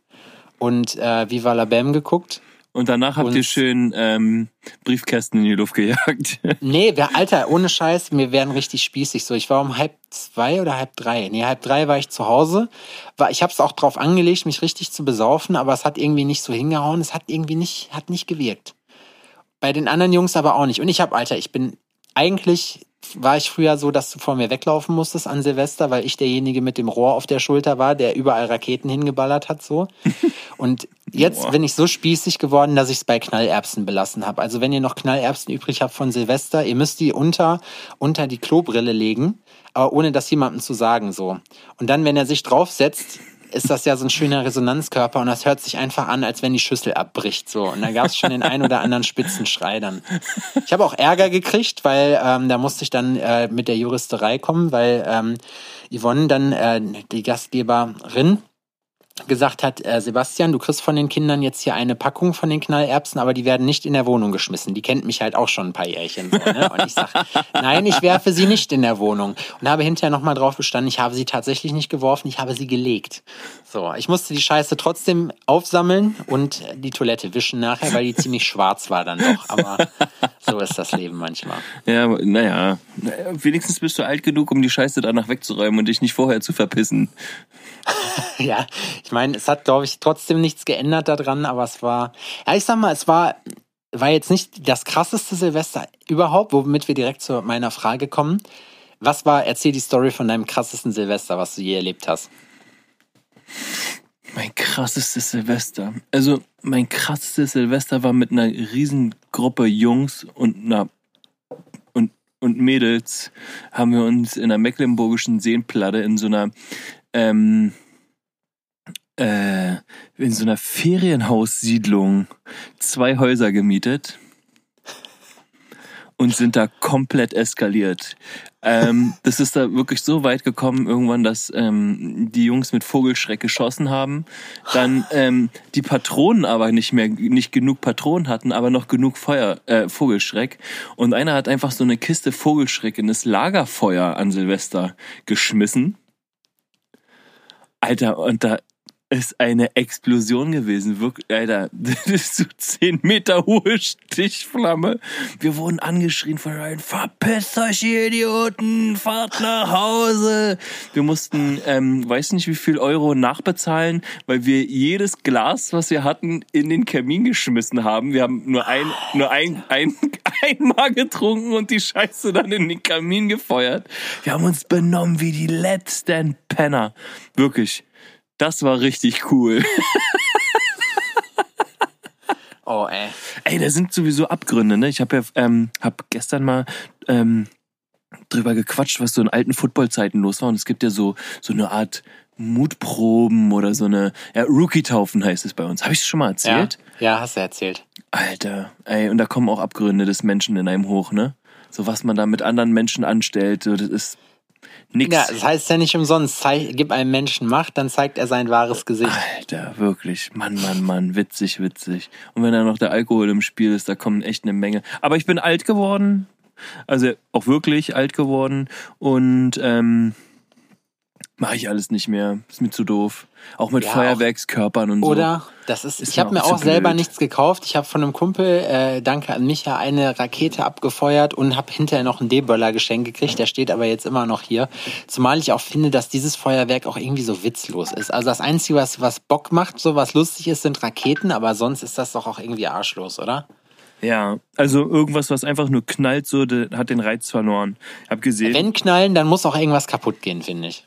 und äh, Viva la Bam geguckt. Und danach habt ihr Und- schön ähm, Briefkästen in die Luft gejagt. Nee, wir, Alter, ohne Scheiß, wir werden richtig spießig. So, ich war um halb zwei oder halb drei. Nee, halb drei war ich zu Hause. War, ich habe es auch drauf angelegt, mich richtig zu besaufen, aber es hat irgendwie nicht so hingehauen. Es hat irgendwie nicht, hat nicht gewirkt. Bei den anderen Jungs aber auch nicht. Und ich habe, Alter, ich bin eigentlich war ich früher so, dass du vor mir weglaufen musstest an Silvester, weil ich derjenige mit dem Rohr auf der Schulter war, der überall Raketen hingeballert hat, so. Und jetzt Boah. bin ich so spießig geworden, dass ich es bei Knallerbsen belassen habe. Also wenn ihr noch Knallerbsen übrig habt von Silvester, ihr müsst die unter, unter die Klobrille legen, aber ohne das jemandem zu sagen, so. Und dann, wenn er sich draufsetzt, ist das ja so ein schöner Resonanzkörper und das hört sich einfach an, als wenn die Schüssel abbricht, so. Und da gab es schon den ein oder anderen Spitzenschrei dann. Ich habe auch Ärger gekriegt, weil ähm, da musste ich dann äh, mit der Juristerei kommen, weil ähm, Yvonne dann, äh, die Gastgeberin, gesagt hat, äh, Sebastian, du kriegst von den Kindern jetzt hier eine Packung von den Knallerbsen, aber die werden nicht in der Wohnung geschmissen. Die kennt mich halt auch schon ein paar Jährchen. So, ne? Und ich sag, nein, ich werfe sie nicht in der Wohnung. Und habe hinterher nochmal drauf bestanden, ich habe sie tatsächlich nicht geworfen, ich habe sie gelegt. So, ich musste die Scheiße trotzdem aufsammeln und die Toilette wischen nachher, weil die ziemlich schwarz war dann doch. Aber so ist das Leben manchmal. Ja, naja. Naja, Wenigstens bist du alt genug, um die Scheiße danach wegzuräumen und dich nicht vorher zu verpissen. Ja, ich meine, es hat, glaube ich, trotzdem nichts geändert daran, aber es war, ja, ich sag mal, es war, war jetzt nicht das krasseste Silvester überhaupt, womit wir direkt zu meiner Frage kommen. Was war, erzähl die Story von deinem krassesten Silvester, was du je erlebt hast. Mein krassestes Silvester. Also, mein krassestes Silvester war mit einer riesen Gruppe Jungs und einer und, und Mädels haben wir uns in der mecklenburgischen Seenplatte in so einer ähm, äh, in so einer Ferienhaussiedlung zwei Häuser gemietet und sind da komplett eskaliert. Ähm, das ist da wirklich so weit gekommen irgendwann, dass ähm, die Jungs mit Vogelschreck geschossen haben, dann ähm, die Patronen aber nicht mehr nicht genug Patronen hatten, aber noch genug Feuer äh, Vogelschreck und einer hat einfach so eine Kiste Vogelschreck in das Lagerfeuer an Silvester geschmissen. Alter, und da ist eine Explosion gewesen. Wirklich, Alter, das ist so 10 Meter hohe Stichflamme. Wir wurden angeschrien von allen, verpisst euch, ihr Idioten, fahrt nach Hause. Wir mussten, ähm, weiß nicht wie viel Euro nachbezahlen, weil wir jedes Glas, was wir hatten, in den Kamin geschmissen haben. Wir haben nur ein, nur ein, ein, einmal getrunken und die Scheiße dann in den Kamin gefeuert. Wir haben uns benommen wie die letzten Penner. Wirklich. Das war richtig cool. Oh, ey. Ey, da sind sowieso Abgründe, ne? Ich habe ja, ähm, hab gestern mal ähm, drüber gequatscht, was so in alten Footballzeiten los war. Und es gibt ja so so eine Art Mutproben oder so eine ja, Rookie-Taufen heißt es bei uns. Habe ich schon mal Ja, erzählt? ja, hast du erzählt. Alter, ey, und da kommen auch Abgründe des Menschen in einem hoch, ne? So was man da mit anderen Menschen anstellt, so, das ist nix. Ja, das heißt ja nicht umsonst, zeig, gib einem Menschen Macht, dann zeigt er sein wahres Gesicht. Alter, wirklich. Mann, Mann, Mann. Witzig, witzig. Und wenn da noch der Alkohol im Spiel ist, da kommen echt eine Menge. Aber ich bin alt geworden. Also auch wirklich alt geworden. Und ähm, mache ich alles nicht mehr. Ist mir zu doof. Auch mit Ja, Feuerwerkskörpern und so. Oder? Das ist, Ist ich habe mir auch selber blöd. nichts gekauft. Ich habe von einem Kumpel, äh, danke an Micha, eine Rakete abgefeuert und habe hinterher noch einen D-Böller geschenkt gekriegt. Der steht aber jetzt immer noch hier. Zumal ich auch finde, dass dieses Feuerwerk auch irgendwie so witzlos ist. Also das Einzige, was, was Bock macht, so was lustig ist, sind Raketen, aber sonst ist das doch auch irgendwie arschlos, oder? Ja, also irgendwas, was einfach nur knallt, so, hat den Reiz verloren. Hab gesehen. Wenn knallen, dann muss auch irgendwas kaputt gehen, finde ich.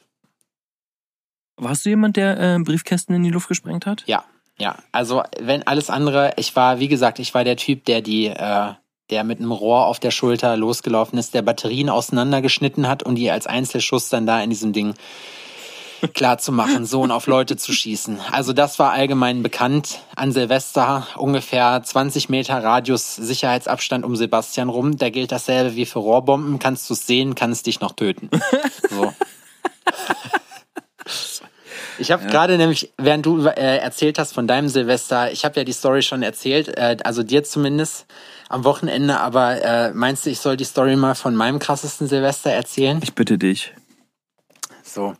Warst du jemand, der äh, Briefkästen in die Luft gesprengt hat? Ja, ja. Also wenn alles andere, ich war, wie gesagt, ich war der Typ, der die, äh, der mit einem Rohr auf der Schulter losgelaufen ist, der Batterien auseinandergeschnitten hat und die als Einzelschuss dann da in diesem Ding klar zu machen, so und auf Leute zu schießen. Also das war allgemein bekannt an Silvester, ungefähr 20 Meter Radius Sicherheitsabstand um Sebastian rum. Da gilt dasselbe wie für Rohrbomben. Kannst du es sehen, kannst dich noch töten. So. Ich habe ja. gerade nämlich, während du äh, erzählt hast von deinem Silvester, ich habe ja die Story schon erzählt, äh, also dir zumindest am Wochenende, aber äh, meinst du, ich soll die Story mal von meinem krassesten Silvester erzählen? Ich bitte dich. So.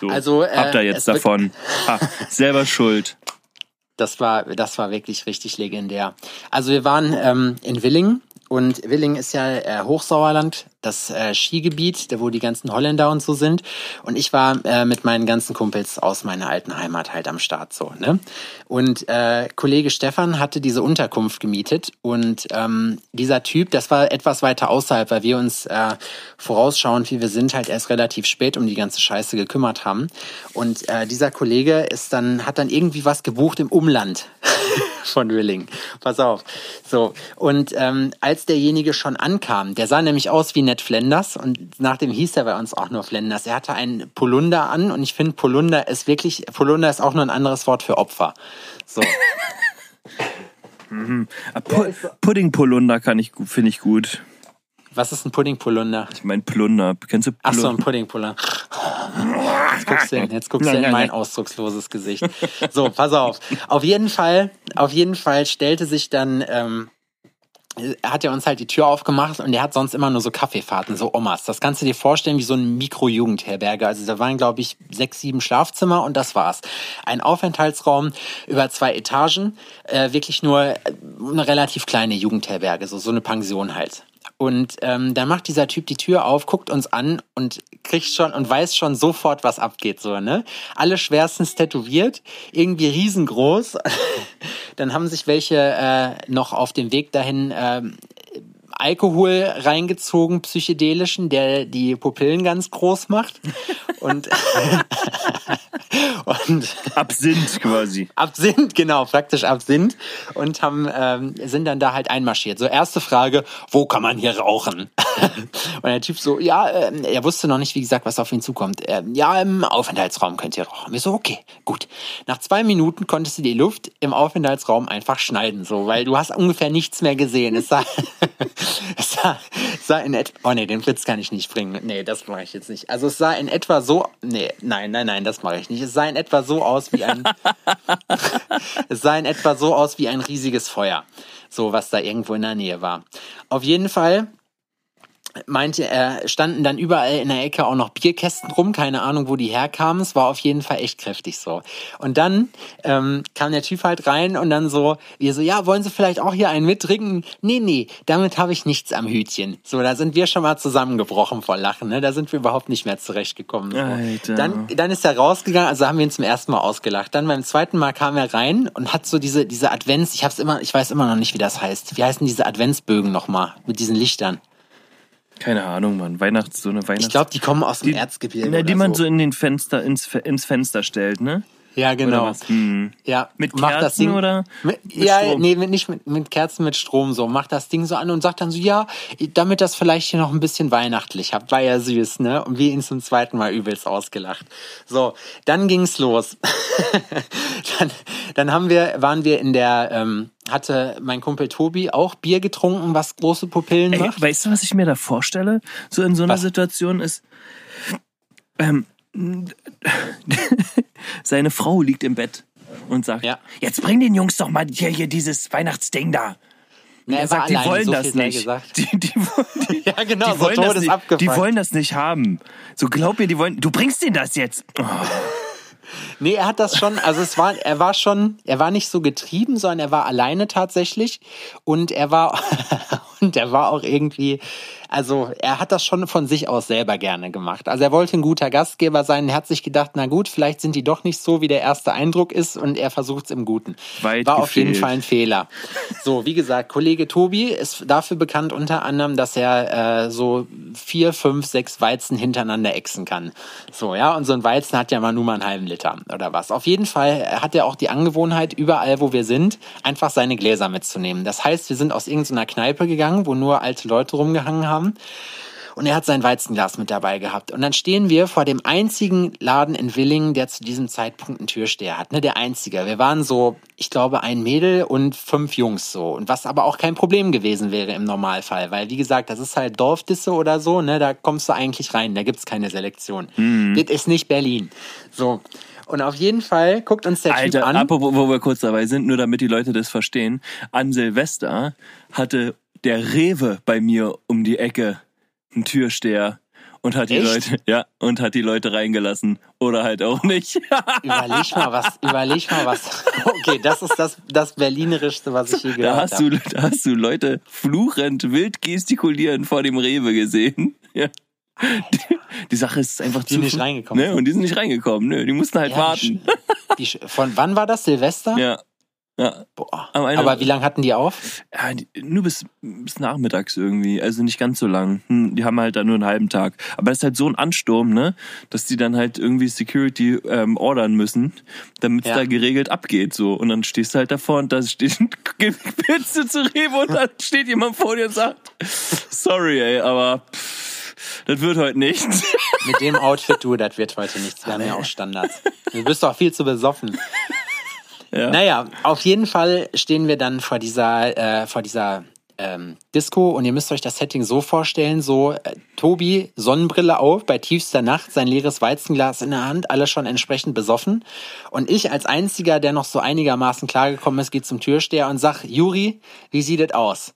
so. Also äh, habt ihr jetzt davon. ha, selber schuld. Das war, das war wirklich richtig legendär. Also wir waren ähm, in Willingen und Willingen ist ja äh, Hochsauerland, das äh, Skigebiet, wo die ganzen Holländer und so sind. Und ich war äh, mit meinen ganzen Kumpels aus meiner alten Heimat halt am Start so. Ne? Und äh, Kollege Stefan hatte diese Unterkunft gemietet und ähm, dieser Typ, das war etwas weiter außerhalb, weil wir uns äh, vorausschauend, wie wir sind, halt erst relativ spät um die ganze Scheiße gekümmert haben. Und äh, dieser Kollege ist dann hat dann irgendwie was gebucht im Umland von Willing. Pass auf. So und ähm, als derjenige schon ankam, der sah nämlich aus wie Ned Flanders und nach dem hieß er bei uns auch nur Flanders. Er hatte einen Polunder an und ich finde Polunder ist wirklich, Polunder ist auch nur ein anderes Wort für Opfer. So. mhm. Pu Pudding-Polunder kann ich, finde ich gut. Was ist ein Pudding-Polunder? Ich meine Plunder. Kennst du Plunder? Ach so, ein Pudding-Polunder. Jetzt guckst du, jetzt guckst du in mein ausdrucksloses Gesicht. So, pass auf. Auf jeden Fall, auf jeden Fall stellte sich dann ähm, hat ja uns halt die Tür aufgemacht und er hat sonst immer nur so Kaffeefahrten, so Omas. Das kannst du dir vorstellen wie so ein Mikro-Jugendherberge. Also da waren, glaube ich, sechs, sieben Schlafzimmer und das war's. Ein Aufenthaltsraum über zwei Etagen, äh, wirklich nur eine relativ kleine Jugendherberge, so, so eine Pension halt. Und ähm, dann macht dieser Typ die Tür auf, guckt uns an und kriegt schon und weiß schon sofort, was abgeht. So, ne? Alle schwerstens tätowiert, irgendwie riesengroß. dann haben sich welche äh, noch auf dem Weg dahin äh, Alkohol reingezogen, psychedelischen, der die Pupillen ganz groß macht. Und, und Absinth quasi. Absinth, genau, praktisch Absinth. Und haben, ähm, sind dann da halt einmarschiert. So, erste Frage, wo kann man hier rauchen? und der Typ so, ja, äh, er wusste noch nicht, wie gesagt, was auf ihn zukommt. Äh, ja, im Aufenthaltsraum könnt ihr rauchen. Wir so, okay, gut. Nach zwei Minuten konntest du die Luft im Aufenthaltsraum einfach schneiden, so, weil du hast ungefähr nichts mehr gesehen. Es sah, es sah, sah in etwa, oh nee, den Witz kann ich nicht bringen. Nee, das mache ich jetzt nicht. Also es sah in etwa so, nee, nein, nein, nein, das mache ich nicht. Es sah in etwa so aus wie ein, es sah in etwa so aus wie ein riesiges Feuer. So, was da irgendwo in der Nähe war. Auf jeden Fall meinte er, standen dann überall in der Ecke auch noch Bierkästen rum, keine Ahnung, wo die herkamen. Es war auf jeden Fall echt kräftig so. Und dann ähm, kam der Typ halt rein und dann so, wir so, ja, wollen Sie vielleicht auch hier einen mittrinken? Nee, nee, damit habe ich nichts am Hütchen. So, da sind wir schon mal zusammengebrochen vor Lachen, ne? Da sind wir überhaupt nicht mehr zurechtgekommen. So. Alter. Dann, dann ist er rausgegangen, also haben wir ihn zum ersten Mal ausgelacht. Dann beim zweiten Mal kam er rein und hat so diese, diese Advents, ich hab's immer, ich weiß immer noch nicht, wie das heißt. Wie heißen diese Adventsbögen nochmal mit diesen Lichtern? Keine Ahnung, Mann. Weihnachts, so eine Weihnachts. Ich glaube, die kommen aus dem die, Erzgebirge. Ne, die man so. so in den Fenster, ins, ins Fenster stellt, ne? Ja, genau. Hm. Ja, mit Kerzen das Ding, oder? Mit, mit ja, Strom? nee, mit, nicht mit, mit Kerzen, mit Strom so. Macht das Ding so an und sagt dann so, ja, damit das vielleicht hier noch ein bisschen weihnachtlich habt. War ja süß, ne? Und wir ihn zum zweiten Mal übelst ausgelacht. So, dann ging's los. dann, dann haben wir, waren wir in der, ähm, hatte mein Kumpel Tobi auch Bier getrunken, was große Pupillen Ey, macht. Weißt du, was ich mir da vorstelle? So in so einer was? Situation ist, ähm, seine Frau liegt im Bett und sagt, ja. jetzt bring den Jungs doch mal hier, hier dieses Weihnachtsding da. Na, er sagt, die wollen so das nicht. Die, die, die, ja, genau, die wollen, so das nicht, die wollen das nicht haben. So glaub mir, die wollen. Du bringst denen das jetzt. Oh. Nee, er hat das schon, also es war, er war schon, er war nicht so getrieben, sondern er war alleine tatsächlich und er war, und er war auch irgendwie, also er hat das schon von sich aus selber gerne gemacht. Also er wollte ein guter Gastgeber sein, er hat sich gedacht, na gut, vielleicht sind die doch nicht so, wie der erste Eindruck ist und er versucht es im Guten. Weit War gefehlt. auf jeden Fall ein Fehler. So, wie gesagt, Kollege Tobi ist dafür bekannt unter anderem, dass er äh, so vier, fünf, sechs Weizen hintereinander exen kann. So, ja, und so ein Weizen hat ja mal nur mal einen halben Liter oder was. Auf jeden Fall hat er auch die Angewohnheit, überall, wo wir sind, einfach seine Gläser mitzunehmen. Das heißt, wir sind aus irgendeiner Kneipe gegangen, wo nur alte Leute rumgehangen haben. Und er hat sein Weizenglas mit dabei gehabt. Und dann stehen wir vor dem einzigen Laden in Willingen, der zu diesem Zeitpunkt einen Türsteher hat. Ne, der einzige. Wir waren so, ich glaube, ein Mädel und fünf Jungs so. Und was aber auch kein Problem gewesen wäre im Normalfall. Weil, wie gesagt, das ist halt Dorfdisse oder so, ne? Da kommst du eigentlich rein. Da gibt's keine Selektion. Mhm. Das ist nicht Berlin. So. Und auf jeden Fall guckt uns der Alter, Typ an. Apropos, wo wir kurz dabei sind, nur damit die Leute das verstehen. An Silvester hatte der Rewe bei mir um die Ecke einen Türsteher und hat die Echt? Leute, ja, und hat die Leute reingelassen oder halt auch nicht. Überleg mal was, überleg mal was. Okay, das ist das, das Berlinerischste, was ich je Da gehört hast habe. du, da hast du Leute fluchend, wild gestikulieren vor dem Rewe gesehen. Ja. Die, die Sache ist einfach Die zu nicht reingekommen Ne? Und die sind nicht reingekommen. Nö, die mussten halt Ja, warten. Die, die, von wann war das? Silvester? Ja. Ja. Boah. Aber wie lange hatten die auf? ja die, nur bis, bis nachmittags irgendwie. Also nicht ganz so lang. Hm, Die haben halt da nur einen halben Tag. Aber das ist halt so ein Ansturm, ne? Dass die dann halt irgendwie Security ähm, ordern müssen, damit es Ja. da geregelt abgeht. so Und dann stehst du halt davor und da steht willst du zu Rewe und dann steht jemand vor dir und sagt, sorry, ey, aber pff, das wird heute nicht. Mit dem Outfit, du, das wird heute nichts. Wir haben ja auch Standards. Du bist doch viel zu besoffen. Ja. Naja, auf jeden Fall stehen wir dann vor dieser, äh, vor dieser ähm, Disco und ihr müsst euch das Setting so vorstellen, so äh, Tobi, Sonnenbrille auf, bei tiefster Nacht, sein leeres Weizenglas in der Hand, alle schon entsprechend besoffen und ich als einziger, der noch so einigermaßen klargekommen ist, geht zum Türsteher und sag, Juri, wie sieht es aus?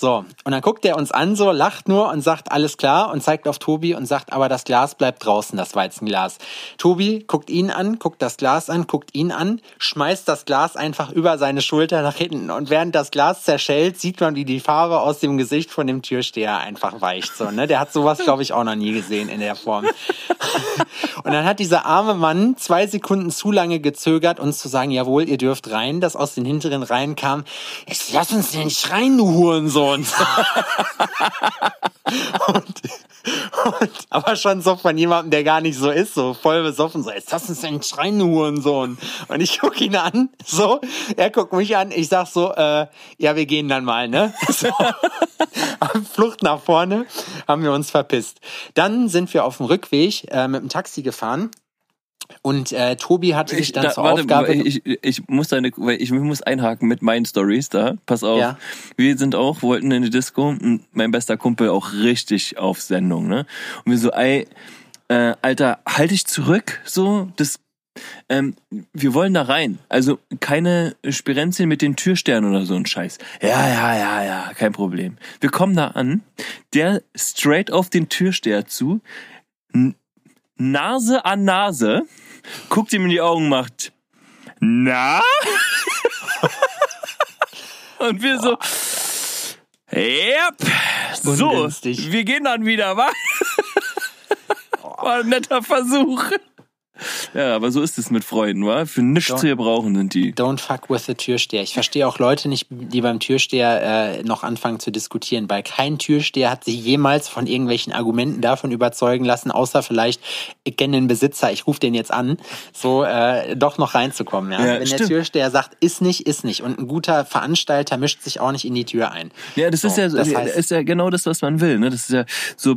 So, und dann guckt er uns an, so lacht nur und sagt, alles klar und zeigt auf Tobi und sagt, aber das Glas bleibt draußen, das Weizenglas. Tobi guckt ihn an, guckt das Glas an, guckt ihn an, schmeißt das Glas einfach über seine Schulter nach hinten und während das Glas zerschellt, sieht man, wie die Farbe aus dem Gesicht von dem Türsteher einfach weicht. So, ne? Der hat sowas, glaube ich, auch noch nie gesehen in der Form. Und dann hat dieser arme Mann zwei Sekunden zu lange gezögert, uns zu sagen, jawohl, ihr dürft rein, das aus den hinteren Reihen kam, lass uns denn nicht rein, du Hurensohn. Und, und, aber schon so von jemandem, der gar nicht so ist, so voll besoffen, so, denn nicht rein, du Hurensohn. Und ich guck ihn an, so, er guckt mich an, ich sag so, äh, ja, wir gehen dann mal, ne? So. Flucht nach vorne haben wir uns verpisst. Dann sind wir auf dem Rückweg äh, mit dem Taxi gefahren. Und äh, Tobi hatte sich dann da, zur warte, Aufgabe. Ich, ich muss deine, weil ich muss einhaken mit meinen Stories da. Pass auf. Ja. Wir sind auch, wollten in die Disco, und mein bester Kumpel auch richtig auf Sendung, ne? Und wir so, ey, äh, Alter, halt dich zurück, so, das, ähm, wir wollen da rein. Also keine Spirenzien mit den Türsternen oder so ein Scheiß. Ja, ja, ja, ja, kein Problem. Wir kommen da an, der straight auf den Türsteher zu, Nase an Nase, guckt ihm in die Augen, macht, na? Und wir so, yep, so, wir gehen dann wieder, wa? War ein netter Versuch. Ja, aber so ist es mit Freunden, wa? Für nichts Don't- zu gebrauchen sind die. Don't fuck with the Türsteher. Ich verstehe auch Leute nicht, die beim Türsteher äh, noch anfangen zu diskutieren, weil kein Türsteher hat sich jemals von irgendwelchen Argumenten davon überzeugen lassen, außer vielleicht, ich kenne den Besitzer, ich rufe den jetzt an, so äh, doch noch reinzukommen. Ja? Ja, Wenn der stimmt. Türsteher sagt, ist nicht, ist nicht. Und ein guter Veranstalter mischt sich auch nicht in die Tür ein. Ja, das ist So, ja, so, das heißt- ist ja genau das, was man will, ne? Das ist ja so,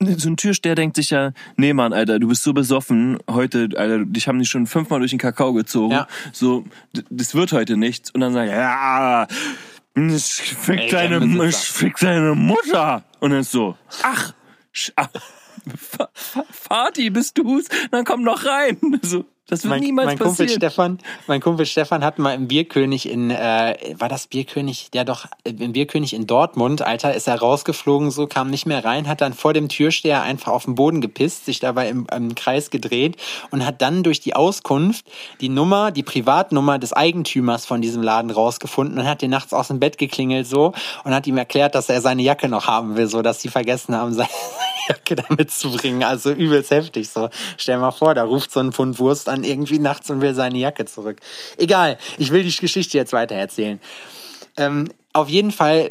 so ein Türsteher denkt sich ja, nee Mann, Alter, du bist so besoffen heute, Alter, dich haben die schon fünfmal durch den Kakao gezogen. Ja. So, das wird heute nichts. Und dann sagt er, ja, ich fick Ey, deine, ich fick deine Mutter. Und dann ist so, ach, sch- Fati, bist du's? Dann komm noch rein. So, das wird Mein, niemals mein Kumpel passieren. Stefan, mein Kumpel Stefan hat mal im Bierkönig in, äh, war das Bierkönig? Ja doch, im Bierkönig in Dortmund, Alter, ist er rausgeflogen, so kam nicht mehr rein, hat dann vor dem Türsteher einfach auf den Boden gepisst, sich dabei im, im Kreis gedreht und hat dann durch die Auskunft die Nummer, die Privatnummer des Eigentümers von diesem Laden rausgefunden und hat den nachts aus dem Bett geklingelt so und hat ihm erklärt, dass er seine Jacke noch haben will, so dass sie vergessen haben, seine Jacke da mitzubringen. Also übelst heftig so. Stell mal vor, da ruft so ein Pfund Wurst an irgendwie nachts und will seine Jacke zurück. Egal, ich will die Geschichte jetzt weiter erzählen. Ähm, auf jeden Fall,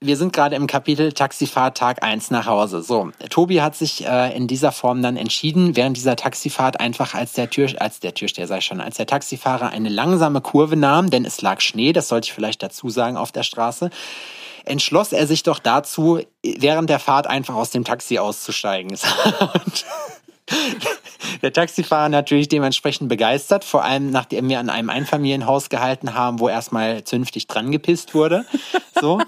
wir sind gerade im Kapitel Taxifahrt Tag 1 nach Hause. So, Tobi hat sich äh, in dieser Form dann entschieden, während dieser Taxifahrt einfach als der Tür, als der Türsteher sei schon, als der Taxifahrer eine langsame Kurve nahm, denn es lag Schnee, das sollte ich vielleicht dazu sagen, auf der Straße entschloss er sich doch dazu, während der Fahrt einfach aus dem Taxi auszusteigen. der Taxifahrer natürlich dementsprechend begeistert, vor allem nachdem wir an einem Einfamilienhaus gehalten haben, wo erstmal zünftig dran gepisst wurde. So.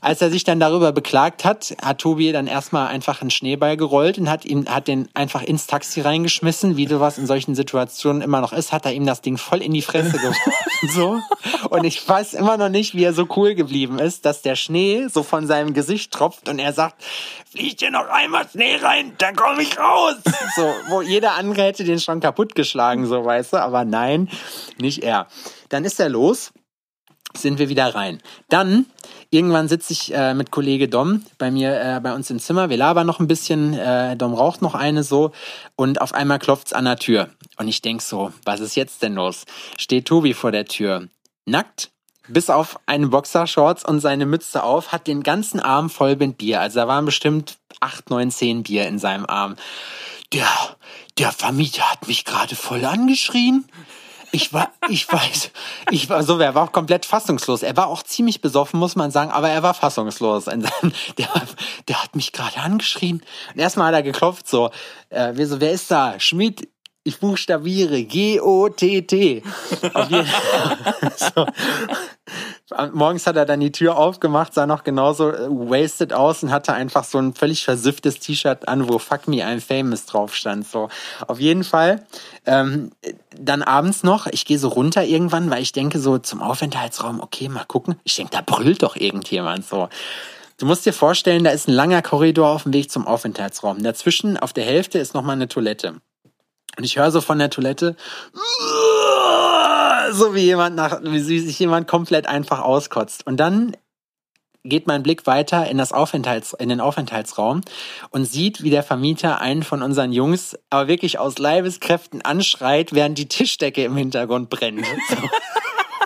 Als er sich dann darüber beklagt hat, hat Tobi dann erstmal einfach einen Schneeball gerollt und hat ihm, hat den einfach ins Taxi reingeschmissen, wie sowas in solchen Situationen immer noch ist, hat er ihm das Ding voll in die Fresse geworfen. So. Und ich weiß immer noch nicht, wie er so cool geblieben ist, dass der Schnee so von seinem Gesicht tropft und er sagt, fliegt hier noch einmal Schnee rein, dann komme ich raus. So, wo jeder andere hätte den schon kaputtgeschlagen, so weißt du, aber nein, nicht er. Dann ist er los, sind wir wieder rein. Dann irgendwann sitze ich äh, mit Kollege Dom bei mir äh, bei uns im Zimmer. Wir labern noch ein bisschen. Äh, Dom raucht noch eine so und auf einmal klopft's an der Tür und ich denk so, was ist jetzt denn los? Steht Tobi vor der Tür, nackt, bis auf eine Boxershorts und seine Mütze auf, hat den ganzen Arm voll mit Bier. Also da waren bestimmt acht, neun, zehn Bier in seinem Arm. Der, der Vermieter hat mich gerade voll angeschrien. Ich war, ich weiß, ich war so, er war auch komplett fassungslos. Er war auch ziemlich besoffen, muss man sagen, aber er war fassungslos. Der, der hat mich gerade angeschrien. Und erstmal hat er geklopft, so, äh, wir so, wer ist da? Schmidt, ich buchstabiere G-O-T-T. Morgens hat er dann die Tür aufgemacht, sah noch genauso äh, wasted aus und hatte einfach so ein völlig versifftes T-Shirt an, wo Fuck Me I'm Famous drauf stand. So, auf jeden Fall. Ähm, dann abends noch, ich gehe so runter irgendwann, weil ich denke so zum Aufenthaltsraum, okay, mal gucken. Ich denke, da brüllt doch irgendjemand so. Du musst dir vorstellen, da ist ein langer Korridor auf dem Weg zum Aufenthaltsraum. Dazwischen auf der Hälfte ist nochmal eine Toilette. Und ich höre so von der Toilette, so wie jemand nach, wie sich jemand komplett einfach auskotzt. Und dann geht mein Blick weiter in das Aufenthalts, in den Aufenthaltsraum und sieht, wie der Vermieter einen von unseren Jungs aber wirklich aus Leibeskräften anschreit, während die Tischdecke im Hintergrund brennt. So.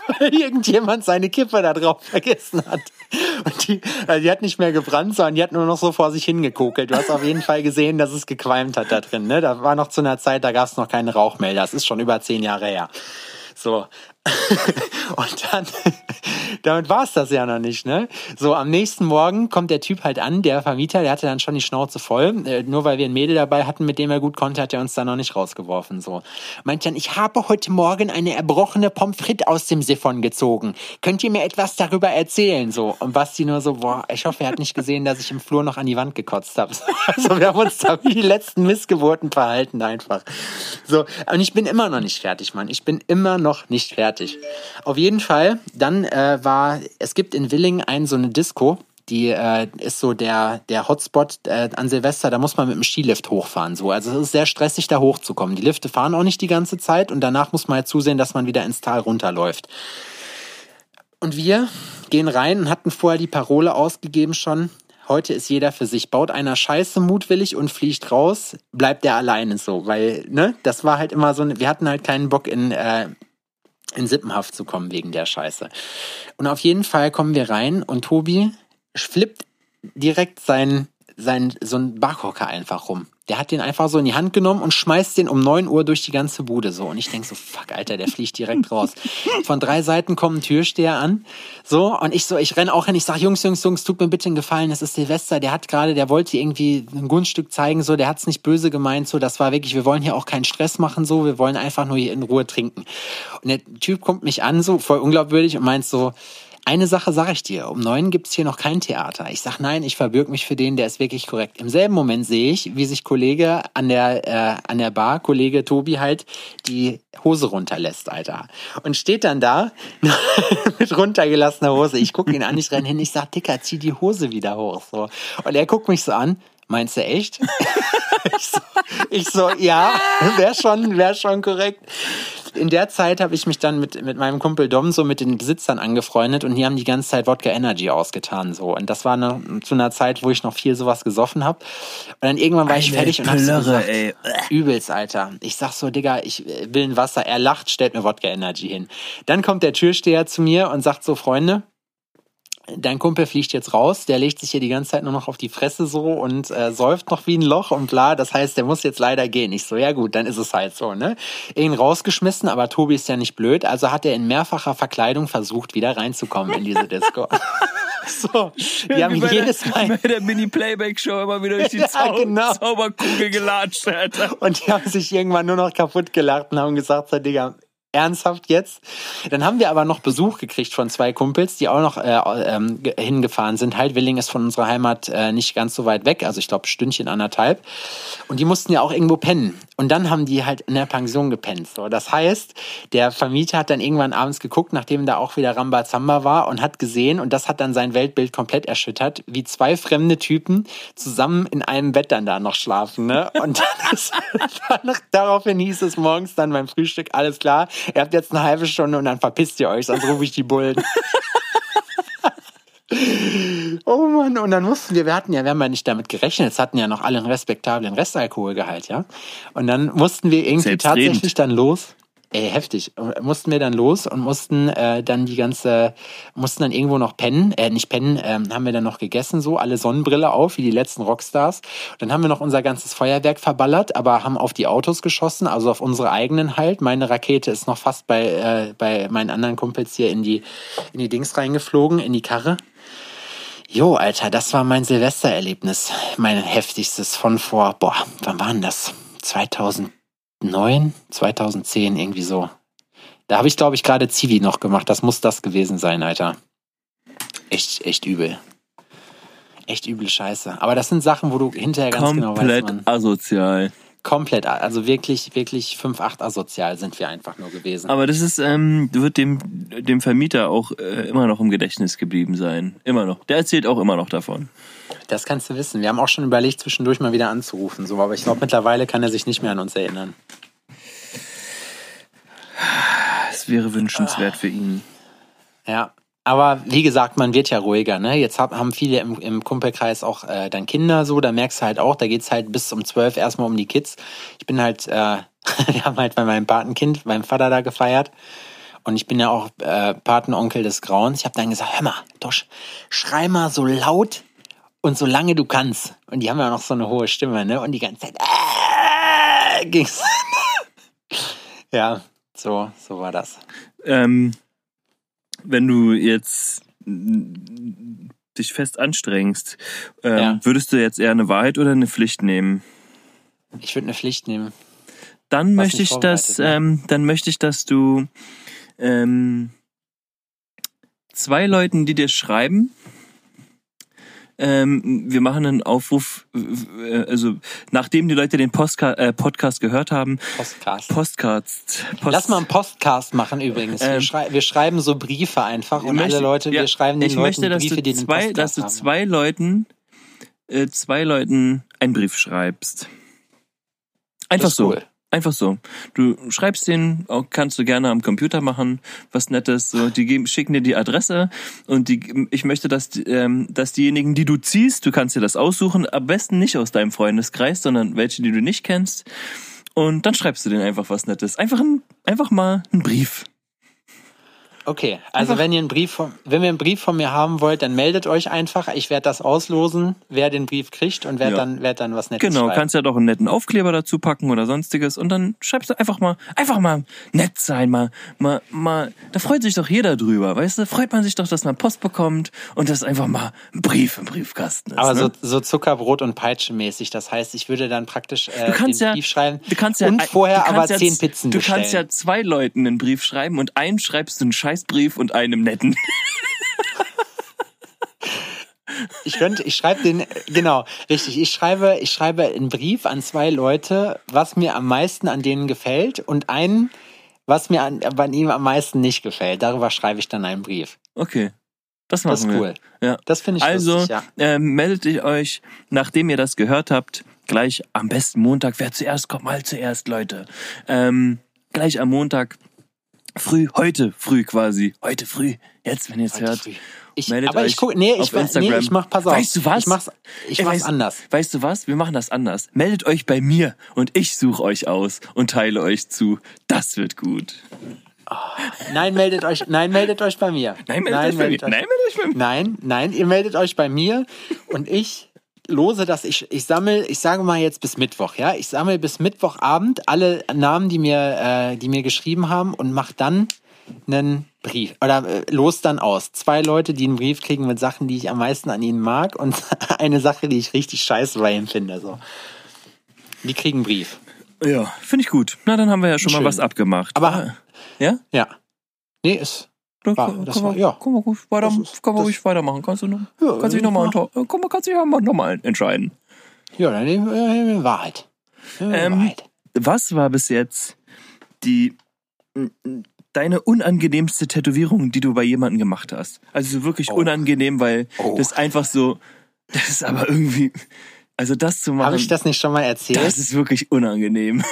Irgendjemand seine Kippe da drauf vergessen hat. Und die, also die hat nicht mehr gebrannt, sondern die hat nur noch so vor sich hingekokelt. Du hast auf jeden Fall gesehen, dass es gequalmt hat da drin. Ne? Da war noch zu einer Zeit, da gab es noch keine Rauchmelder. Das ist schon über zehn Jahre her. So. Und dann, damit war es das ja noch nicht, ne? So, am nächsten Morgen kommt der Typ halt an, der Vermieter, der hatte dann schon die Schnauze voll. Äh, nur weil wir ein Mädel dabei hatten, mit dem er gut konnte, hat er uns da noch nicht rausgeworfen. So. Meint dann, ich habe heute Morgen eine erbrochene Pommes frites aus dem Siphon gezogen. Könnt ihr mir etwas darüber erzählen? So. Und Basti nur so, boah, ich hoffe, er hat nicht gesehen, dass ich im Flur noch an die Wand gekotzt habe. Also wir haben uns da wie die letzten Missgeburten verhalten einfach. So, und ich bin immer noch nicht fertig, Mann. Ich bin immer noch nicht fertig. Auf jeden Fall, dann äh, war, es gibt in Willing ein so eine Disco, die äh, ist so der, der Hotspot äh, an Silvester, da muss man mit dem Skilift hochfahren. So. Also es ist sehr stressig, da hochzukommen. Die Lifte fahren auch nicht die ganze Zeit und danach muss man halt zusehen, dass man wieder ins Tal runterläuft. Und wir gehen rein und hatten vorher die Parole ausgegeben schon. Heute ist jeder für sich. Baut einer Scheiße mutwillig und fliegt raus, bleibt der alleine so. Weil, ne, das war halt immer so, wir hatten halt keinen Bock in, äh, in Sippenhaft zu kommen wegen der Scheiße. Und auf jeden Fall kommen wir rein und Tobi flippt direkt sein, sein, so ein Barhocker einfach rum. Der hat den einfach so in die Hand genommen und schmeißt den um neun Uhr durch die ganze Bude so. Und ich denk so, fuck, Alter, der fliegt direkt raus. Von drei Seiten kommen Türsteher an. So, und ich so, ich renn auch hin, ich sag, Jungs, Jungs, Jungs, tut mir bitte einen Gefallen, das ist Silvester, der hat gerade, der wollte irgendwie ein Gunststück zeigen, so, der hat's nicht böse gemeint, so, das war wirklich, wir wollen hier auch keinen Stress machen, so, wir wollen einfach nur hier in Ruhe trinken. Und der Typ kommt mich an, so, voll unglaubwürdig und meint so, eine Sache sage ich dir, um neun gibt's hier noch kein Theater. Ich sag nein, ich verbürg mich für den, der ist wirklich korrekt. Im selben Moment sehe ich, wie sich Kollege an der, äh, an der Bar, Kollege Tobi halt, die Hose runterlässt, Alter. Und steht dann da mit runtergelassener Hose. Ich gucke ihn an, ich renn hin, ich sag, Dicker, zieh die Hose wieder hoch. So. Und er guckt mich so an, meinst du echt? ich, so, ich so, ja, wäre schon, wär schon korrekt in der Zeit habe ich mich dann mit, mit meinem Kumpel Dom so mit den Besitzern angefreundet und die haben die ganze Zeit Wodka Energy ausgetan so und das war eine, zu einer Zeit, wo ich noch viel sowas gesoffen habe und dann irgendwann war ich fertig und hab so gesagt, ey. übelst, Alter. Ich sag so, Digga, ich will ein Wasser. Er lacht, stellt mir Wodka Energy hin. Dann kommt der Türsteher zu mir und sagt so, Freunde, dein Kumpel fliegt jetzt raus, der legt sich hier die ganze Zeit nur noch auf die Fresse so und äh, säuft noch wie ein Loch und bla. Das heißt, der muss jetzt leider gehen. Ich so, ja gut, dann ist es halt so, ne? Ihn rausgeschmissen, aber Tobi ist ja nicht blöd, also hat er in mehrfacher Verkleidung versucht, wieder reinzukommen in diese Disco. So, die haben bei jedes der, Mal Bei der Mini-Playback-Show immer wieder durch die Ja, Zau genau. Zauberkugel gelatscht, Alter. Und die haben sich irgendwann nur noch kaputt gelacht und haben gesagt, so, Digga, ernsthaft jetzt? Dann haben wir aber noch Besuch gekriegt von zwei Kumpels, die auch noch äh, ähm, ge- hingefahren sind. Halt, Willing ist von unserer Heimat äh, nicht ganz so weit weg, also ich glaube Stündchen anderthalb. Und die mussten ja auch irgendwo pennen. Und dann haben die halt in der Pension gepennt. So, das heißt, der Vermieter hat dann irgendwann abends geguckt, nachdem da auch wieder Rambazamba war und hat gesehen, und das hat dann sein Weltbild komplett erschüttert, wie zwei fremde Typen zusammen in einem Bett dann da noch schlafen. Ne? Und dann ist, daraufhin hieß es morgens dann beim Frühstück, alles klar, ihr habt jetzt eine halbe Stunde und dann verpisst ihr euch, sonst rufe ich die Bullen. Oh Mann, und dann mussten wir, wir hatten ja, wir haben ja nicht damit gerechnet, es hatten ja noch alle einen respektablen Restalkoholgehalt, ja. Und dann mussten wir irgendwie tatsächlich dann los. Ey, heftig. Mussten wir dann los und mussten äh, dann die ganze, mussten dann irgendwo noch pennen, äh, nicht pennen, ähm, haben wir dann noch gegessen, so, alle Sonnenbrille auf, wie die letzten Rockstars. Dann haben wir noch unser ganzes Feuerwerk verballert, aber haben auf die Autos geschossen, also auf unsere eigenen halt. Meine Rakete ist noch fast bei, äh, bei meinen anderen Kumpels hier in die, in die Dings reingeflogen, in die Karre. Jo, Alter, das war mein Silvestererlebnis. Mein heftigstes von vor, boah, wann war denn das? 2009, 2010, irgendwie so. Da habe ich, glaube ich, gerade Zivi noch gemacht. Das muss das gewesen sein, Alter. Echt, echt übel. Echt übel Scheiße. Aber das sind Sachen, wo du hinterher ganz genau weißt, Komplett man, asozial. komplett, also wirklich, wirklich 5-8 asozial sind wir einfach nur gewesen. Aber das ist, ähm, wird dem, dem Vermieter auch äh, immer noch im Gedächtnis geblieben sein. Immer noch. Der erzählt auch immer noch davon. Das kannst du wissen. Wir haben auch schon überlegt, zwischendurch mal wieder anzurufen, so, aber ich glaube, mittlerweile kann er sich nicht mehr an uns erinnern. Es wäre wünschenswert für ihn. Ja. Aber wie gesagt, man wird ja ruhiger, ne? Jetzt hab, haben viele im, im Kumpelkreis auch äh, dann Kinder so, da merkst du halt auch, da geht's halt bis um zwölf erstmal um die Kids. Ich bin halt, äh, wir haben halt bei meinem Patenkind, meinem Vater da gefeiert. Und ich bin ja auch äh, Patenonkel des Grauens. Ich habe dann gesagt, hör mal, Tosch, schrei mal so laut und so lange du kannst. Und die haben ja noch so eine hohe Stimme, ne? Und die ganze Zeit äh, ging's. ja, so, so war das. Ähm, wenn du jetzt mm, dich fest anstrengst, ähm, Ja. würdest du jetzt eher eine Wahrheit oder eine Pflicht nehmen? Ich würde eine Pflicht nehmen. Dann Was möchte ich, dass, vorbereitet, ähm, dann möchte ich, dass du ähm, zwei Leuten, die dir schreiben, ähm, wir machen einen Aufruf, äh, also nachdem die Leute den Postka äh, Podcast gehört haben, Postcast. Postcards. Post Lass mal einen Postcast machen übrigens. wir, Ähm, schrei wir schreiben so Briefe einfach und möchte- alle Leute, ja, wir schreiben den ich Leuten möchte, dass Briefe, du die zwei, Postcast dass du haben. zwei Leuten, äh, zwei Leuten einen Brief schreibst. Einfach so. cool. Einfach so. Du schreibst den, auch kannst du gerne am Computer machen, was Nettes. So, die geben, schicken dir die Adresse und die, ich möchte, dass, ähm, dass diejenigen, die du ziehst, du kannst dir das aussuchen, am besten nicht aus deinem Freundeskreis, sondern welche, die du nicht kennst. Und dann schreibst du denen einfach was Nettes. Einfach ein, einfach mal einen Brief. Okay, also Einfach- wenn ihr einen Brief von, wenn ihr einen Brief von mir haben wollt, dann meldet euch einfach. Ich werde das auslosen, wer den Brief kriegt und wer Ja. dann, wer dann was Nettes Genau, schreibt. kannst ja doch einen netten Aufkleber dazu packen oder sonstiges und dann schreibst du einfach mal, einfach mal nett sein, mal, mal, mal, da freut sich doch jeder drüber, weißt du? Freut man sich doch, dass man Post bekommt und das einfach mal ein Brief im Briefkasten ist. Aber ne? so, so Zuckerbrot und Peitsche mäßig. Das heißt, ich würde dann praktisch äh, du kannst den ja, Brief schreiben du kannst ja, und vorher du aber ja, zehn Pizzen Du bestellen. kannst ja zwei Leuten einen Brief schreiben und einen schreibst du einen Scheißbrief und einem netten. Ich könnte, ich schreibe den, genau, richtig. Ich schreibe, ich schreibe einen Brief an zwei Leute, was mir am meisten an denen gefällt und einen, was mir an, an ihm am meisten nicht gefällt. Darüber schreibe ich dann einen Brief. Okay. Das machen Das ist wir. cool. Ja. Das finde ich Also lustig, ja. ähm, meldet ihr euch, nachdem ihr das gehört habt, gleich am besten Montag. Wer zuerst kommt, mal zuerst, Leute. Ähm, gleich am Montag früh, heute früh quasi, heute früh. Jetzt, wenn ihr es hört. früh. Ich, meldet aber euch ich gucke, nee, ich, auf nee, ich mach, pass auf. Weißt du was? Ich mach's, ich Ey, mach's weißt, anders. Weißt du was? Wir machen das anders. Meldet euch bei mir und ich suche euch aus und teile euch zu. Das wird gut. Nein, meldet euch, nein, meldet euch bei mir. Nein, meldet euch bei mir. Nein, meldet euch bei mir. Nein, nein, ihr meldet euch bei mir und ich lose das. Ich, ich sammle, ich sage mal jetzt bis Mittwoch, ja. Ich sammle bis Mittwochabend alle Namen, die mir, äh, die mir geschrieben haben und mach dann einen Brief oder äh, los dann aus. Zwei Leute, die einen Brief kriegen mit Sachen, die ich am meisten an ihnen mag und eine Sache, die ich richtig scheiße bei ihnen finde. So. Die kriegen einen Brief. Ja, finde ich gut. Na, dann haben wir ja schon Schön. mal was abgemacht. Aber- ja? Ja. Nee, ist. Dann War- kann, das kann, war- man, ja. kann man ruhig, weiter, Das ist- kann man das- ruhig weitermachen. Kannst du noch, Ja, kannst dich noch mal, kann man kannst dich ja mal noch mal entscheiden. Ja, dann nehmen wir Wahrheit. Ähm, Wahrheit. Was war bis jetzt die deine unangenehmste Tätowierung, die du bei jemandem gemacht hast? Also so wirklich Oh. unangenehm, weil Oh. das einfach so, das ist aber irgendwie, also das zu machen, Habe ich das nicht schon mal erzählt? das ist wirklich unangenehm.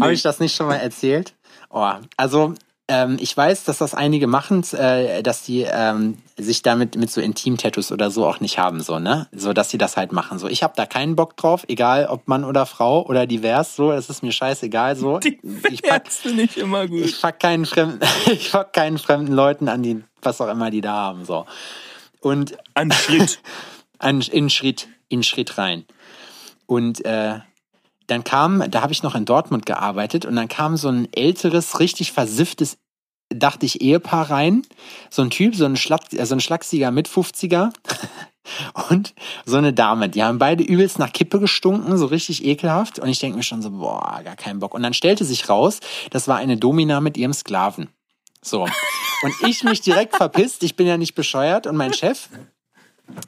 Habe ich das nicht schon mal erzählt? Oh, also ähm, ich weiß, dass das einige machen, äh, dass die ähm, sich damit mit so Intim-Tattoos oder so auch nicht haben, so ne, so dass sie das halt machen. So, ich habe da keinen Bock drauf, egal ob Mann oder Frau oder divers. So, es ist mir scheißegal. So, ich pack, ich immer gut. ich pack keinen fremden, ich pack keinen fremden Leuten an die, was auch immer die da haben. So und An Schritt. an, in Schritt, in Schritt rein. Und äh, dann kam, da habe ich noch in Dortmund gearbeitet und dann kam so ein älteres, richtig versifftes, dachte ich, Ehepaar rein. So ein Typ, so ein, Schlag, äh, so ein Schlagsiger mit 50er und so eine Dame. Die haben beide übelst nach Kippe gestunken, so richtig ekelhaft. Und ich denke mir schon so, boah, gar keinen Bock. Und dann stellte sich raus, das war eine Domina mit ihrem Sklaven. So. Und ich mich direkt verpisst, ich bin ja nicht bescheuert und mein Chef,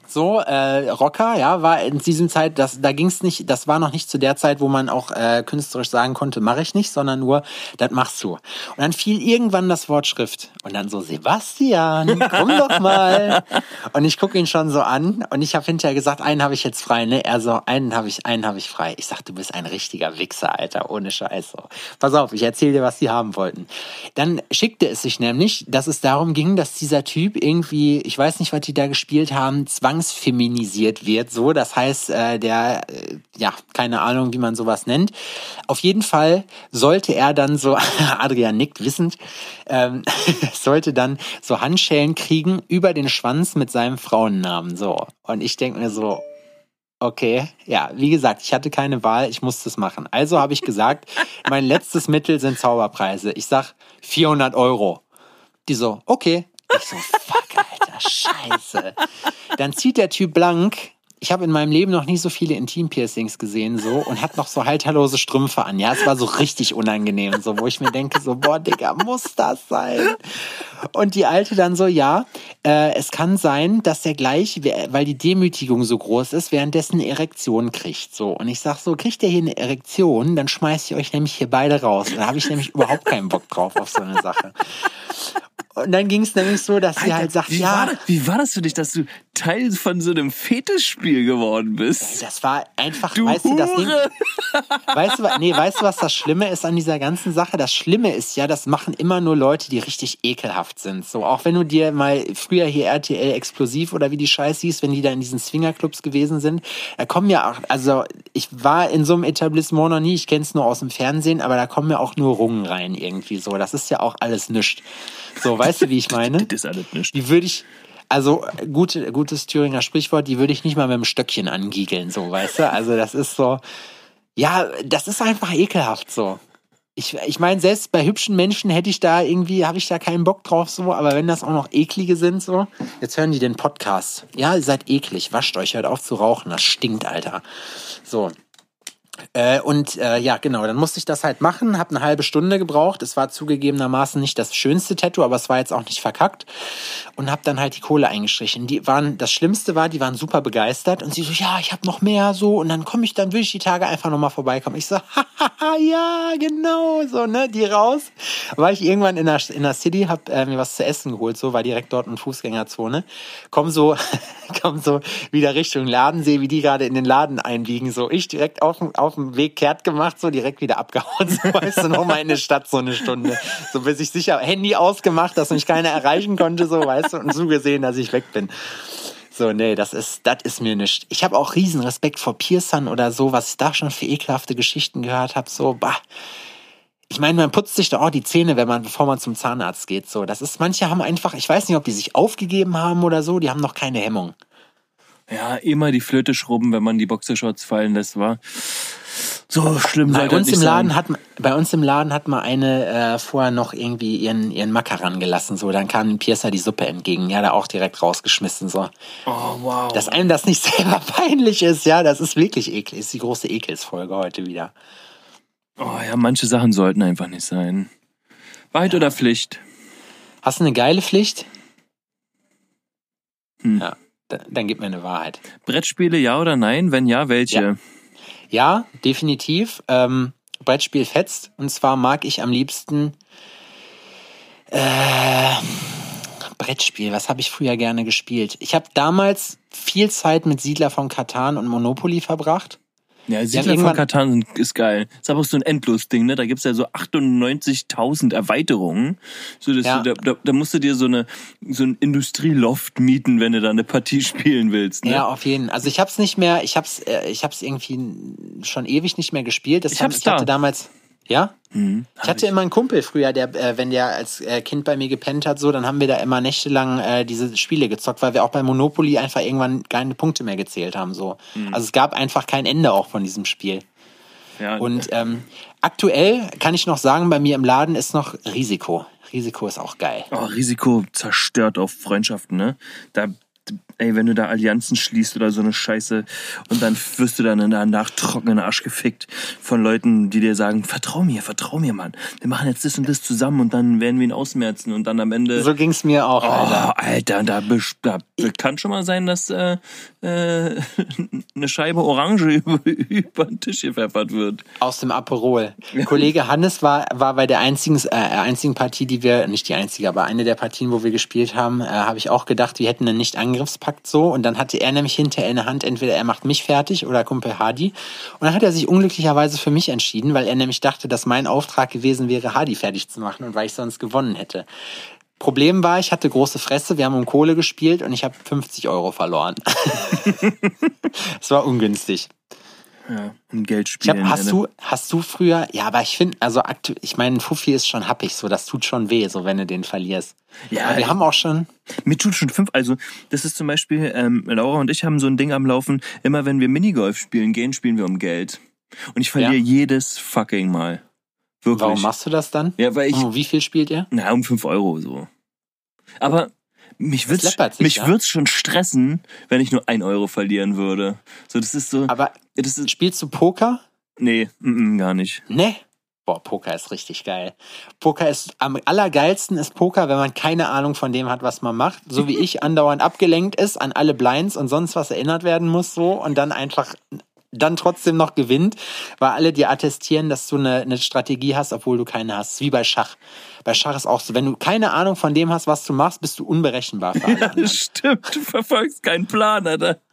so, äh, Rocker, ja, war in diesem Zeit, das, da ging's nicht, das war noch nicht zu der Zeit, wo man auch äh, künstlerisch sagen konnte, mache ich nicht, sondern nur, das machst du. Und dann fiel irgendwann das Wort Schrift. Und dann so, Sebastian, komm doch mal. Und ich gucke ihn schon so an und ich habe hinterher gesagt, einen habe ich jetzt frei, ne? Er so, einen habe ich, einen habe ich frei. Ich sag, du bist ein richtiger Wichser, Alter, ohne Scheiß. So. Pass auf, ich erzähle dir, was die haben wollten. Dann schickte es sich nämlich, dass es darum ging, dass dieser Typ irgendwie, ich weiß nicht, was die da gespielt haben, zwangsfeminisiert wird. So, das heißt, äh, der, äh, ja, keine Ahnung, wie man sowas nennt. Auf jeden Fall sollte er dann so, Adrian nickt wissend, ähm, sollte dann so Handschellen kriegen über den Schwanz mit seinem Frauennamen. So. Und ich denke mir so, Okay, ja, wie gesagt, ich hatte keine Wahl, ich musste es machen. Also habe ich gesagt, mein letztes Mittel sind Zauberpreise. Ich sag 400 Euro. Die so, okay. Ich so, fuck, scheiße. Dann zieht der Typ blank. Ich habe in meinem Leben noch nie so viele Intim-Piercings gesehen so und hat noch so halterlose Strümpfe an. Ja, es war so richtig unangenehm, so wo ich mir denke so, boah, Digga, muss das sein? Und die Alte dann so, ja, äh, es kann sein, dass er gleich, weil die Demütigung so groß ist, währenddessen eine Erektion kriegt. So. Und ich sag so, kriegt er hier eine Erektion, dann schmeiß ich euch nämlich hier beide raus. Da habe ich nämlich überhaupt keinen Bock drauf auf so eine Sache. Und dann ging es nämlich so, dass sie halt sagt, wie, ja, war das, wie war das für dich, dass du Teil von so einem Fetischspiel geworden bist? das war einfach, Du weißt du, das Ding, Hure! Weißt du, nee, weißt du, was das Schlimme ist an dieser ganzen Sache? Das Schlimme ist ja, das machen immer nur Leute, die richtig ekelhaft sind. So, auch wenn du dir mal früher hier RTL Explosiv oder wie die Scheiß hieß, wenn die da in diesen Swingerclubs gewesen sind, da kommen ja auch, also ich war in so einem Etablissement noch nie, ich kenne es nur aus dem Fernsehen, aber da kommen ja auch nur Rungen rein irgendwie so. Das ist ja auch alles nischt. So, weißt du, wie ich meine? Das ist alles nicht. Die würde ich, also gute, gutes Thüringer Sprichwort, die würde ich nicht mal mit dem Stöckchen angiegeln, so, weißt du? Also das ist so, ja, das ist einfach ekelhaft so. Ich, ich meine, selbst bei hübschen Menschen hätte ich da irgendwie, habe ich da keinen Bock drauf so, aber wenn das auch noch eklige sind so, jetzt hören die den Podcast. Ja, ihr seid eklig, wascht euch, hört auf zu rauchen, das stinkt, Alter. So, äh, und äh, ja, genau, dann musste ich das halt machen, habe eine halbe Stunde gebraucht. Es war zugegebenermaßen nicht das schönste Tattoo, aber es war jetzt auch nicht verkackt. Und habe dann halt die Kohle eingestrichen. Die waren, das Schlimmste war, die waren super begeistert und sie so, ja, ich habe noch mehr so und dann komme ich, dann will ich die Tage einfach nochmal vorbeikommen. Ich so, hahaha, ja, genau, so, ne, die raus. War ich irgendwann in der, in der City, hab äh, mir was zu essen geholt, so, war direkt dort eine Fußgängerzone. Komm so, komm so wieder Richtung Laden, sehe, wie die gerade in den Laden einbiegen, so, ich direkt auf dem, auf dem Weg kehrt gemacht, so direkt wieder abgehauen, so, weißt du, nochmal in die Stadt so eine Stunde. So, bis ich sicher, Handy ausgemacht, dass mich keiner erreichen konnte, so, weißt du, und zugesehen, dass ich weg bin. So, nee, das ist, das ist mir nicht. Ich habe auch riesen Respekt vor Piercern oder so, was ich da schon für ekelhafte Geschichten gehört habe. So, bah. Ich meine, man putzt sich doch auch die Zähne, wenn man, bevor man zum Zahnarzt geht. So, das ist, manche haben einfach, ich weiß nicht, ob die sich aufgegeben haben oder so, die haben noch keine Hemmung. Ja, immer die Flöte schrubben, wenn man die Boxershorts fallen lässt, war. So schlimm Bei uns, im Laden sein. hat, bei uns im Laden hat mal eine äh, vorher noch irgendwie ihren, ihren Macker rangelassen. So, dann kam Piercer die Suppe entgegen. Ja, da auch direkt rausgeschmissen. So. Oh, wow. Dass einem das nicht selber peinlich ist, ja, das ist wirklich eklig. Ist die große Ekelsfolge heute wieder. oh ja, manche Sachen sollten einfach nicht sein. Wahrheit oder Pflicht? Hast du eine geile Pflicht? Hm. Ja, dann, gib mir eine Wahrheit. Brettspiele, ja oder nein? Wenn ja, welche? Ja. Ja, definitiv. Ähm, Brettspiel fetzt. Und zwar mag ich am liebsten äh, Brettspiel. Was habe ich früher gerne gespielt? Ich habe damals viel Zeit mit Siedler von Katan und Monopoly verbracht. Ja, haben Siedler von Katan ist geil. Ist aber auch so ein Endlos-Ding, ne? Da gibt's ja so 98.000 Erweiterungen. So, dass Ja. du, da, da, da musst du dir so eine so ein Industrieloft mieten, wenn du da eine Partie spielen willst. Ne? Ja, auf jeden. Also ich habe es nicht mehr. Ich habe es. Äh, ich habe es irgendwie schon ewig nicht mehr gespielt. Das Ich hab- hab's ich hatte da. damals. Ja. Mhm. Ich hatte immer einen Kumpel früher, der, äh, wenn der als äh, Kind bei mir gepennt hat, so, dann haben wir da immer nächtelang äh, diese Spiele gezockt, weil wir auch bei Monopoly einfach irgendwann keine Punkte mehr gezählt haben. So. Mhm. Also es gab einfach kein Ende auch von diesem Spiel. ja, Und ähm, aktuell kann ich noch sagen, bei mir im Laden ist noch Risiko. Risiko ist auch geil. oh, Risiko zerstört auf Freundschaften, ne? Da, ey, wenn du da Allianzen schließt oder so eine Scheiße und dann wirst du dann danach trockenen Arsch gefickt von Leuten, die dir sagen, vertrau mir, vertrau mir, Mann. Wir machen jetzt das und das zusammen und dann werden wir ihn ausmerzen und dann am Ende. So ging's mir auch, Oh, Alter. Alter, da, besch- da kann schon mal sein, dass äh, äh, eine Scheibe Orange über, über den Tisch gepfeffert wird. Aus dem Aperol. Kollege Hannes war, war bei der einzigen, äh, einzigen Partie, die wir, nicht die einzige, aber eine der Partien, wo wir gespielt haben, äh, habe ich auch gedacht, wir hätten einen Nicht-Angriffspakt so. Und dann hatte er nämlich hinterher in der Hand, entweder er macht mich fertig oder Kumpel Hardy. Und dann hat er sich unglücklicherweise für mich entschieden, weil er nämlich dachte, dass mein Auftrag gewesen wäre, Hardy fertig zu machen und weil ich sonst gewonnen hätte. Problem war, ich hatte große Fresse, wir haben um Kohle gespielt und ich habe 50 Euro verloren. Es war ungünstig. Ja, ein Geld spielen. hab, hast ne? du, hast du früher, ja, aber ich finde, also aktuell, ich meine, ein Fuffi ist schon happig, so, das tut schon weh, so, wenn du den verlierst. Ja, aber wir haben auch schon, Mir tut schon fünf. Also, das ist zum Beispiel, ähm, Laura und ich haben so ein Ding am Laufen. Immer wenn wir Minigolf spielen gehen, spielen wir um Geld. Und ich verliere Ja. jedes fucking Mal. Wirklich. warum machst du das dann? Ja, weil ich, Oh, wie viel spielt ihr? na, um fünf Euro so. Aber mich sich, mich ja. wird's schon stressen, wenn ich nur ein Euro verlieren würde. So, das ist so, Aber das ist, spielst du Poker? nee, mm, mm, gar nicht. Ne? Boah, Poker ist richtig geil. Poker ist, am allergeilsten ist Poker, wenn man keine Ahnung von dem hat, was man macht. So wie ich andauernd abgelenkt ist, an alle Blinds und sonst was erinnert werden muss, so, und dann einfach dann trotzdem noch gewinnt, weil alle dir attestieren, dass du eine, eine Strategie hast, obwohl du keine hast. Wie bei Schach. Bei Schach ist auch so, wenn du keine Ahnung von dem hast, was du machst, bist du unberechenbar für alle Ja, anderen. das stimmt. Du verfolgst keinen Plan, Alter.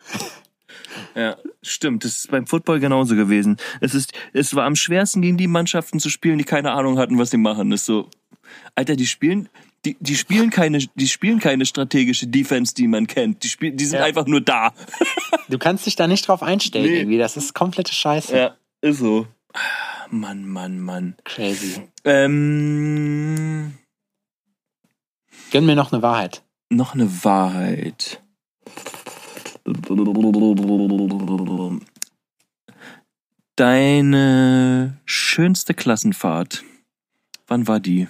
Ja, stimmt. Das ist beim Football genauso gewesen. Es ist, es war am schwersten gegen die Mannschaften zu spielen, die keine Ahnung hatten, was sie machen. Das ist so, Alter, die spielen, die, die spielen keine, die spielen keine strategische Defense, die man kennt. Die spielen, die sind Ja. einfach nur da. Du kannst dich da nicht drauf einstellen Nee. irgendwie. Das ist komplette Scheiße. Ja, ist so. Ah, Mann, Mann, Mann. Crazy. Ähm, Gönn mir noch eine Wahrheit. noch eine Wahrheit. Deine schönste Klassenfahrt. Wann war die?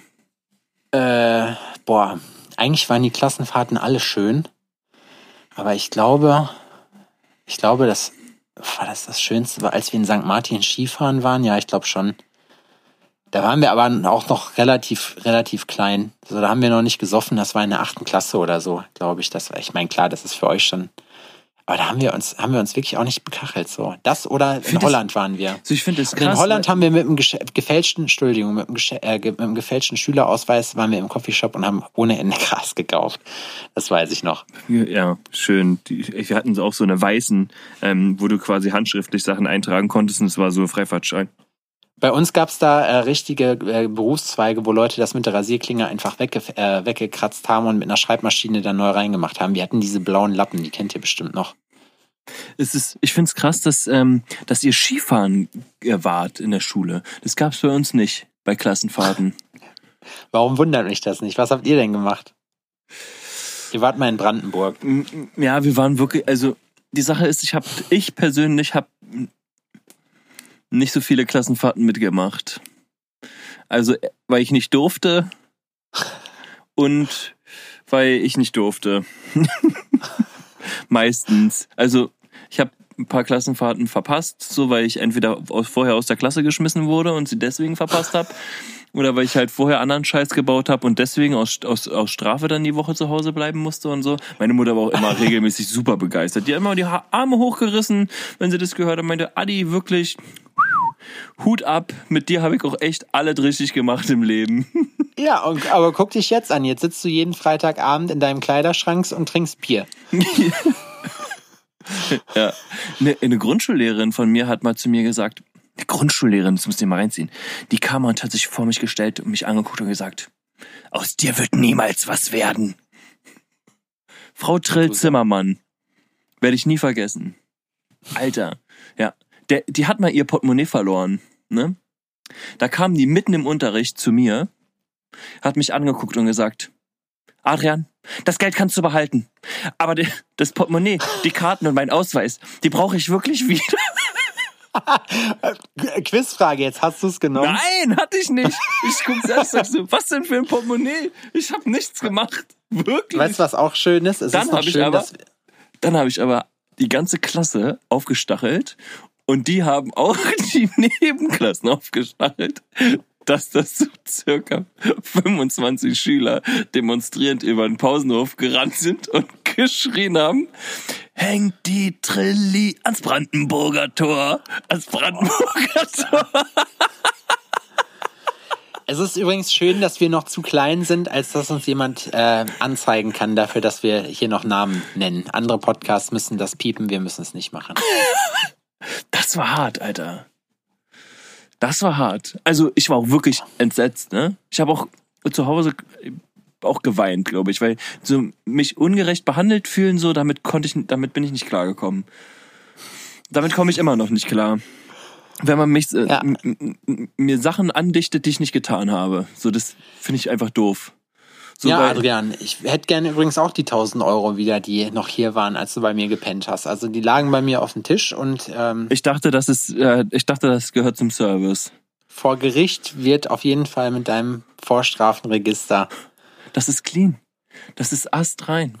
Äh, boah, eigentlich waren die Klassenfahrten alle schön. Aber ich glaube, ich glaube, das war das das Schönste, als wir in St. Martin Skifahren waren. Ja, ich glaube schon. Da waren wir aber auch noch relativ, relativ klein. Also da haben wir noch nicht gesoffen. Das war in der achten Klasse oder so, glaube ich. Das war, ich meine, klar, das ist für euch schon. Aber da haben wir uns, haben wir uns wirklich auch nicht bekachelt, so. Das oder in Find das- Holland waren wir. Also ich finde es Und in krass. Holland haben wir mit einem gefälschten, Entschuldigung, mit einem, äh, mit einem gefälschten Schülerausweis waren wir im Coffeeshop und haben ohne Ende Gras gekauft. Das weiß ich noch. Ja, schön. Die, wir hatten auch so eine weißen, ähm, wo du quasi handschriftlich Sachen eintragen konntest und es war so Freifahrtschein. Bei uns gab's da äh, richtige äh, Berufszweige, wo Leute das mit der Rasierklinge einfach wegge äh, weggekratzt haben und mit einer Schreibmaschine dann neu reingemacht haben. Wir hatten diese blauen Lappen, die kennt ihr bestimmt noch. Es ist, ich finde es krass, dass, ähm, dass ihr Skifahren äh, wart in der Schule. Das gab's bei uns nicht bei Klassenfahrten. Warum wundert mich das nicht? Was habt ihr denn gemacht? Ihr wart mal in Brandenburg. Ja, wir waren wirklich, also die Sache ist, ich habe, ich persönlich habe nicht so viele Klassenfahrten mitgemacht. Also, äh, weil ich nicht durfte und weil ich nicht durfte. Meistens. Also, ich habe ein paar Klassenfahrten verpasst, so weil ich entweder aus, vorher aus der Klasse geschmissen wurde und sie deswegen verpasst habe. Oder weil ich halt vorher anderen Scheiß gebaut habe und deswegen aus, aus, aus Strafe dann die Woche zu Hause bleiben musste und so. Meine Mutter war auch immer regelmäßig super begeistert. Die hat immer die Arme hochgerissen, wenn sie das gehört hat. Meinte, Adi, wirklich, Hut ab, mit dir habe ich auch echt alles richtig gemacht im Leben. Ja, und, aber guck dich jetzt an. Jetzt sitzt du jeden Freitagabend in deinem Kleiderschrank und trinkst Bier. ja. Eine, eine Grundschullehrerin von mir hat mal zu mir gesagt, eine Grundschullehrerin, das musst du dir mal reinziehen, die kam und hat sich vor mich gestellt und mich angeguckt und gesagt, aus dir wird niemals was werden. Frau Trill Zimmermann. Werde ich nie vergessen. Alter. Der, die hat mal ihr Portemonnaie verloren, ne? Da kam die mitten im Unterricht zu mir, hat mich angeguckt und gesagt, Adrian, das Geld kannst du behalten. Aber die, das Portemonnaie, die Karten und mein Ausweis, die brauche ich wirklich wieder. Quizfrage, jetzt hast du es genommen? Nein, hatte ich nicht. Ich guck selbst sag so, was denn für ein Portemonnaie? Ich habe nichts gemacht. Wirklich. Weißt du, was auch schön ist? Es dann habe ich aber, dann habe ich aber die ganze Klasse aufgestachelt und die haben auch die Nebenklassen aufgestachelt, dass das so circa 25 Schüler demonstrierend über den Pausenhof gerannt sind und geschrien haben, hängt die Trilli ans Brandenburger Tor, ans Brandenburger Tor. Es ist übrigens schön, dass wir noch zu klein sind, als dass uns jemand äh, anzeigen kann dafür, dass wir hier noch Namen nennen. Andere Podcasts müssen das piepen, wir müssen es nicht machen. Das war hart, Alter. Das war hart. Also ich war auch wirklich entsetzt. Ne? Ich habe auch zu Hause auch geweint, glaube ich, weil so mich ungerecht behandelt fühlen, so damit konnte ich, damit bin ich nicht klargekommen. Damit komme ich immer noch nicht klar. Wenn man mich äh, ja. mir Sachen andichtet, die ich nicht getan habe, so das finde ich einfach doof. So ja, Adrian, ich hätte gerne übrigens auch die 1000 Euro wieder, die noch hier waren, als du bei mir gepennt hast. Also die lagen bei mir auf dem Tisch und ähm, ich dachte, das ist, äh, ich dachte, das gehört zum Service. Vor Gericht wird auf jeden Fall mit deinem Vorstrafenregister das ist clean. Das ist astrein.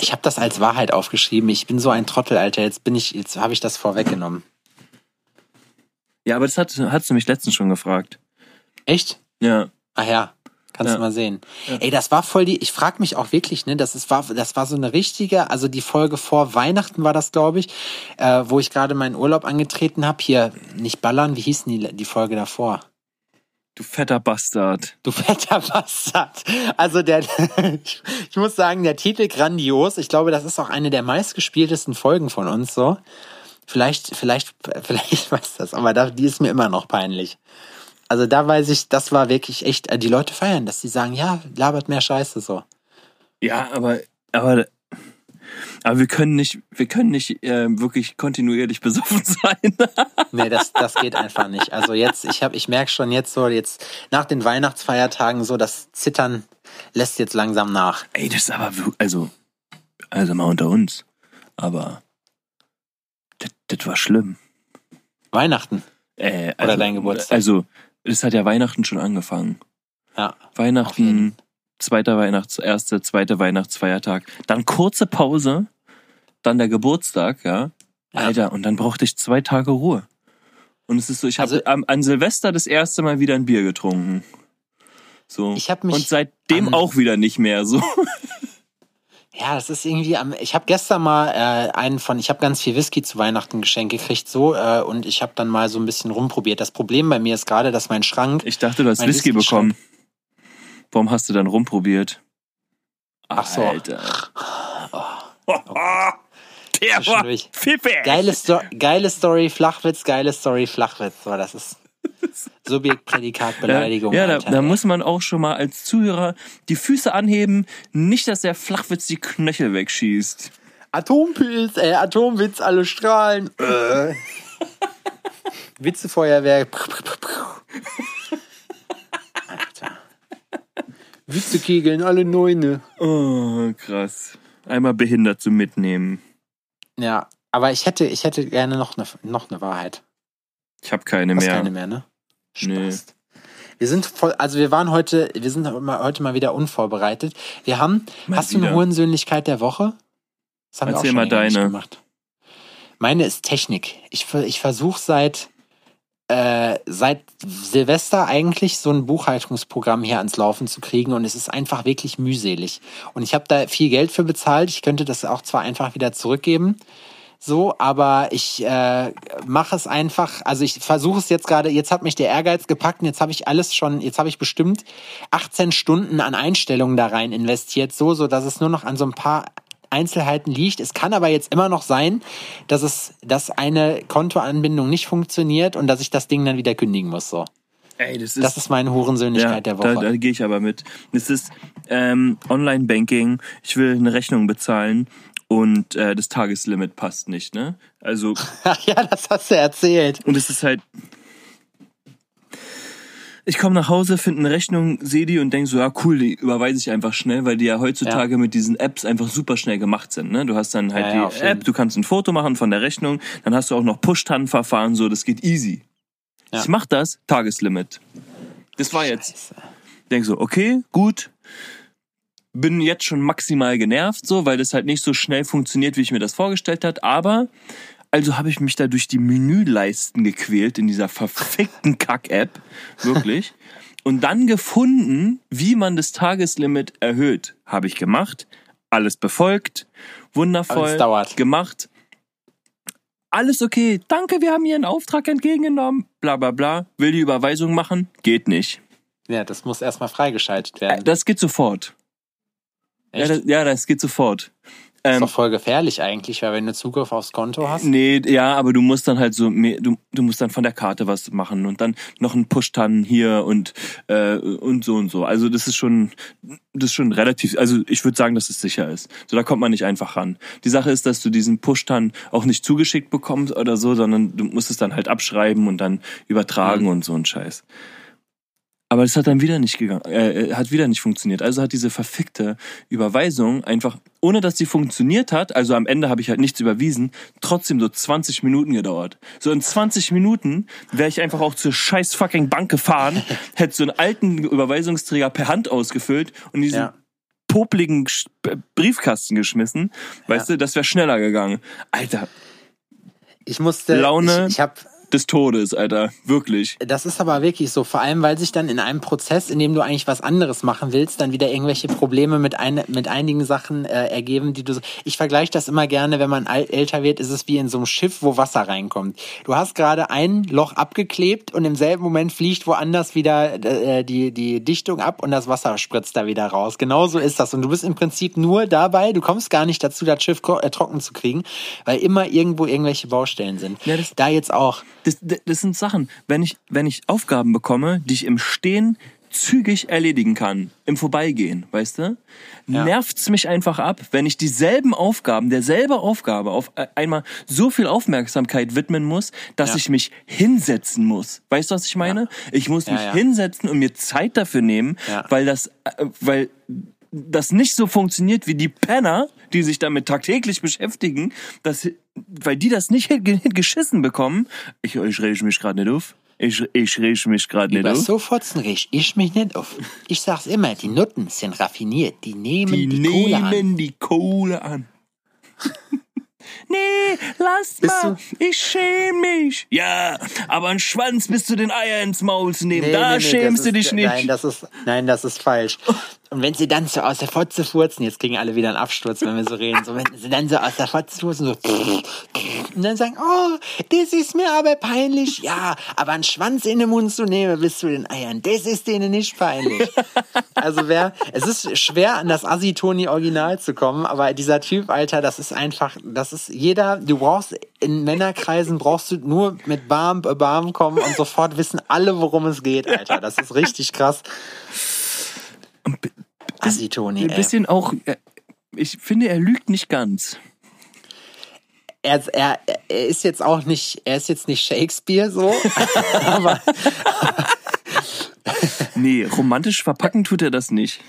Ich habe das als Wahrheit aufgeschrieben. Ich bin so ein Trottel, Alter. Jetzt bin ich, jetzt habe ich das vorweggenommen. Ja, aber das hat, hast du mich letztens schon gefragt. Echt? Ja. Ach ja, kannst ja. du mal sehen. Ja. Ey, das war voll die, ich frage mich auch wirklich, ne, das ist, war, das war so eine richtige, also die Folge vor Weihnachten war das, glaube ich, äh, wo ich gerade meinen Urlaub angetreten habe. Hier, nicht ballern, wie hieß denn die, die Folge davor? Du fetter Bastard. Du fetter Bastard. Also der, ich muss sagen, der Titel grandios. Ich glaube, das ist auch eine der meistgespieltesten Folgen von uns so. Vielleicht, vielleicht, vielleicht weiß das, aber die ist mir immer noch peinlich. Also da weiß ich, das war wirklich echt, äh, die Leute feiern, dass sie sagen, ja, labert mehr Scheiße so. Ja, aber, aber aber wir können nicht, wir können nicht äh, wirklich kontinuierlich besoffen sein. nee, das, das geht einfach nicht. Also jetzt, ich habe, ich merke schon jetzt so, jetzt nach den Weihnachtsfeiertagen so, das Zittern lässt jetzt langsam nach. Ey, das ist aber also, also mal unter uns. Aber das, das war schlimm. Weihnachten. Äh, also, Oder dein Geburtstag. Also, es hat ja Weihnachten schon angefangen. Ja. Weihnachten, zweiter Weihnachts, erste, zweite Weihnachtsfeiertag, dann kurze Pause, dann der Geburtstag, ja. ja. Alter, und dann brauchte ich zwei Tage Ruhe. Und es ist so, ich also, habe an Silvester das erste Mal wieder ein Bier getrunken. So. Ich hab mich und seitdem auch wieder nicht mehr so. Ja, das ist irgendwie am. Ich habe gestern mal äh, einen von. Ich habe ganz viel Whisky zu Weihnachten geschenkt gekriegt, so äh, und ich habe dann mal so ein bisschen rumprobiert. Das Problem bei mir ist gerade, dass mein Schrank. Ich dachte, du hast Whisky bekommen. Warum hast du dann rumprobiert? Ach so. Alter. Oh. Oh. Der war geile, Sto geile Story, Flachwitz, geile Story, Flachwitz. So, das ist Subjekt, Prädikat, Beleidigung. Ja, ja da, da, muss man auch schon mal als Zuhörer die Füße anheben, nicht, dass der Flachwitz die Knöchel wegschießt. Atompilz, äh, Atomwitz, alle strahlen. Äh. Witzefeuerwerk. Witzekegeln, alle Neune. Oh, krass. Einmal behindert zu mitnehmen. Ja, aber ich hätte, ich hätte gerne noch eine, noch eine Wahrheit. Ich habe keine Hast mehr. keine mehr, ne? Nee. Spaß. Wir sind voll, also wir waren heute, wir sind heute mal wieder unvorbereitet. Wir haben, Mal hast du wieder. eine Hurensöhnlichkeit der Woche? Das haben Erzähl wir mal auch schon nicht deine. gemacht. Meine ist Technik. Ich, ich versuche seit, äh, seit Silvester eigentlich so ein Buchhaltungsprogramm hier ans Laufen zu kriegen und es ist einfach wirklich mühselig. Und ich habe da viel Geld für bezahlt. Ich könnte das auch zwar einfach wieder zurückgeben, so, aber ich äh, mache es einfach, also ich versuche es jetzt gerade, jetzt hat mich der Ehrgeiz gepackt und jetzt habe ich alles schon, jetzt habe ich bestimmt 18 Stunden an Einstellungen da rein investiert, so, so dass es nur noch an so ein paar Einzelheiten liegt. Es kann aber jetzt immer noch sein, dass es, dass eine Kontoanbindung nicht funktioniert und dass ich das Ding dann wieder kündigen muss, so. Ey, das ist, Das ist meine Hurensöhnlichkeit ja, der Woche. Da, da gehe ich aber mit. Es ist ähm, Online-Banking. Ich will eine Rechnung bezahlen und äh, das Tageslimit passt nicht, ne? Also ja, das hast du erzählt. Und es ist halt. Ich komme nach Hause, finde eine Rechnung, sehe die und denke so, ja cool, die überweise ich einfach schnell, weil die ja heutzutage mit diesen Apps einfach super schnell gemacht sind. Ne? Du hast dann halt Ja, ja, die. App, du kannst ein Foto machen von der Rechnung, dann hast du auch noch Push-TAN-Verfahren, so, das geht easy. Ja. Ich mach das, Tageslimit. Das war jetzt. Scheiße. Denk so, okay, gut. Bin jetzt schon maximal genervt, so, weil das halt nicht so schnell funktioniert, wie ich mir das vorgestellt hat. Aber also habe ich mich da durch die Menüleisten gequält in dieser verfickten Kack-App, wirklich. Und dann gefunden, wie man das Tageslimit erhöht. Habe ich gemacht, alles befolgt, wundervoll Aber es dauert. gemacht. Alles okay, danke, wir haben Ihren Auftrag entgegengenommen, bla bla bla. Will die Überweisung machen? Geht nicht. Ja, das muss erstmal freigeschaltet Äh, werden. Das geht sofort. Ja das, ja, das geht sofort. ist Ähm, doch voll gefährlich eigentlich, weil wenn du Zugriff aufs Konto hast. nee, ja, aber du musst dann halt so, mehr- du, du musst dann von der Karte was machen und dann noch ein Push-Tan hier und äh, und so und so. Also das ist schon, das ist schon relativ, also ich würde sagen, dass es sicher ist. So da kommt man nicht einfach ran. Die Sache ist, dass du diesen Push-Tan auch nicht zugeschickt bekommst oder so, sondern du musst es dann halt abschreiben und dann übertragen Mhm. und so ein Scheiß. Aber es hat dann wieder nicht gegangen, äh, äh, hat wieder nicht funktioniert. Also hat diese verfickte Überweisung einfach, ohne dass sie funktioniert hat, also am Ende habe ich halt nichts überwiesen, trotzdem so 20 Minuten gedauert. So in 20 Minuten wäre ich einfach auch zur scheiß fucking Bank gefahren, hätte so einen alten Überweisungsträger per Hand ausgefüllt und diesen Ja. popligen äh, Briefkasten geschmissen. Weißt du, das wäre schneller gegangen. Alter, Ich musste. Laune. Ich, ich habe des Todes, Alter. Wirklich. Das ist aber wirklich so, vor allem weil sich dann in einem Prozess, in dem du eigentlich was anderes machen willst, dann wieder irgendwelche Probleme mit, ein, mit einigen Sachen äh, ergeben, die du so. Ich vergleiche das immer gerne, wenn man alt, älter wird, ist es wie in so einem Schiff, wo Wasser reinkommt. Du hast gerade ein Loch abgeklebt und im selben Moment fliegt woanders wieder äh, die, die Dichtung ab und das Wasser spritzt da wieder raus. Genauso ist das. Und du bist im Prinzip nur dabei, du kommst gar nicht dazu, das Schiff äh, trocken zu kriegen, weil immer irgendwo irgendwelche Baustellen sind. Ja, das- da jetzt auch. Das, das sind Sachen, wenn ich, wenn ich Aufgaben bekomme, die ich im Stehen zügig erledigen kann, im Vorbeigehen, weißt du, Ja. nervt's mich einfach ab, wenn ich dieselben Aufgaben, derselbe Aufgabe auf äh, einmal so viel Aufmerksamkeit widmen muss, dass Ja. ich mich hinsetzen muss. Weißt du, was ich meine? Ich muss Ja, mich ja. hinsetzen und mir Zeit dafür nehmen, Ja. weil das, äh, weil das nicht so funktioniert wie die Penner, die sich damit tagtäglich beschäftigen, dass, weil die das nicht geschissen bekommen. Ich, ich rege mich gerade nicht auf. Ich, ich rege mich gerade nicht auf. so Fotzen reg ich mich nicht auf. Ich sag's immer, die Nutten sind raffiniert, die nehmen die, Die, Kohle an. nehmen die Kohle an. nee, lass Bist mal. Ich schäme mich. Ja, aber ein Schwanz bis zu den Eier ins Maul zu nehmen, Nee, da nee, nee, schämst du ist- dich nicht. Nein, das ist, nein, das ist falsch. Und wenn sie dann so aus der Fotze furzen, jetzt kriegen alle wieder einen Absturz, wenn wir so reden, so wenn sie dann so aus der Fotze furzen, so und dann sagen, oh, das ist mir aber peinlich. Ja, aber einen Schwanz in den Mund zu nehmen bis zu den Eiern, das ist denen nicht peinlich. Also wer, es ist schwer an das Asitoni-Original zu kommen, aber dieser Typ, Alter, das ist einfach, das ist jeder, du brauchst in Männerkreisen brauchst du nur mit Bam, Bam kommen und sofort wissen alle, worum es geht, Alter. Das ist richtig krass. Asitoni, Ein ey. bisschen auch, äh, ich finde, er lügt nicht ganz. Er, er, er ist jetzt auch nicht, er ist jetzt nicht Shakespeare so, aber Nee, romantisch verpacken tut er das nicht.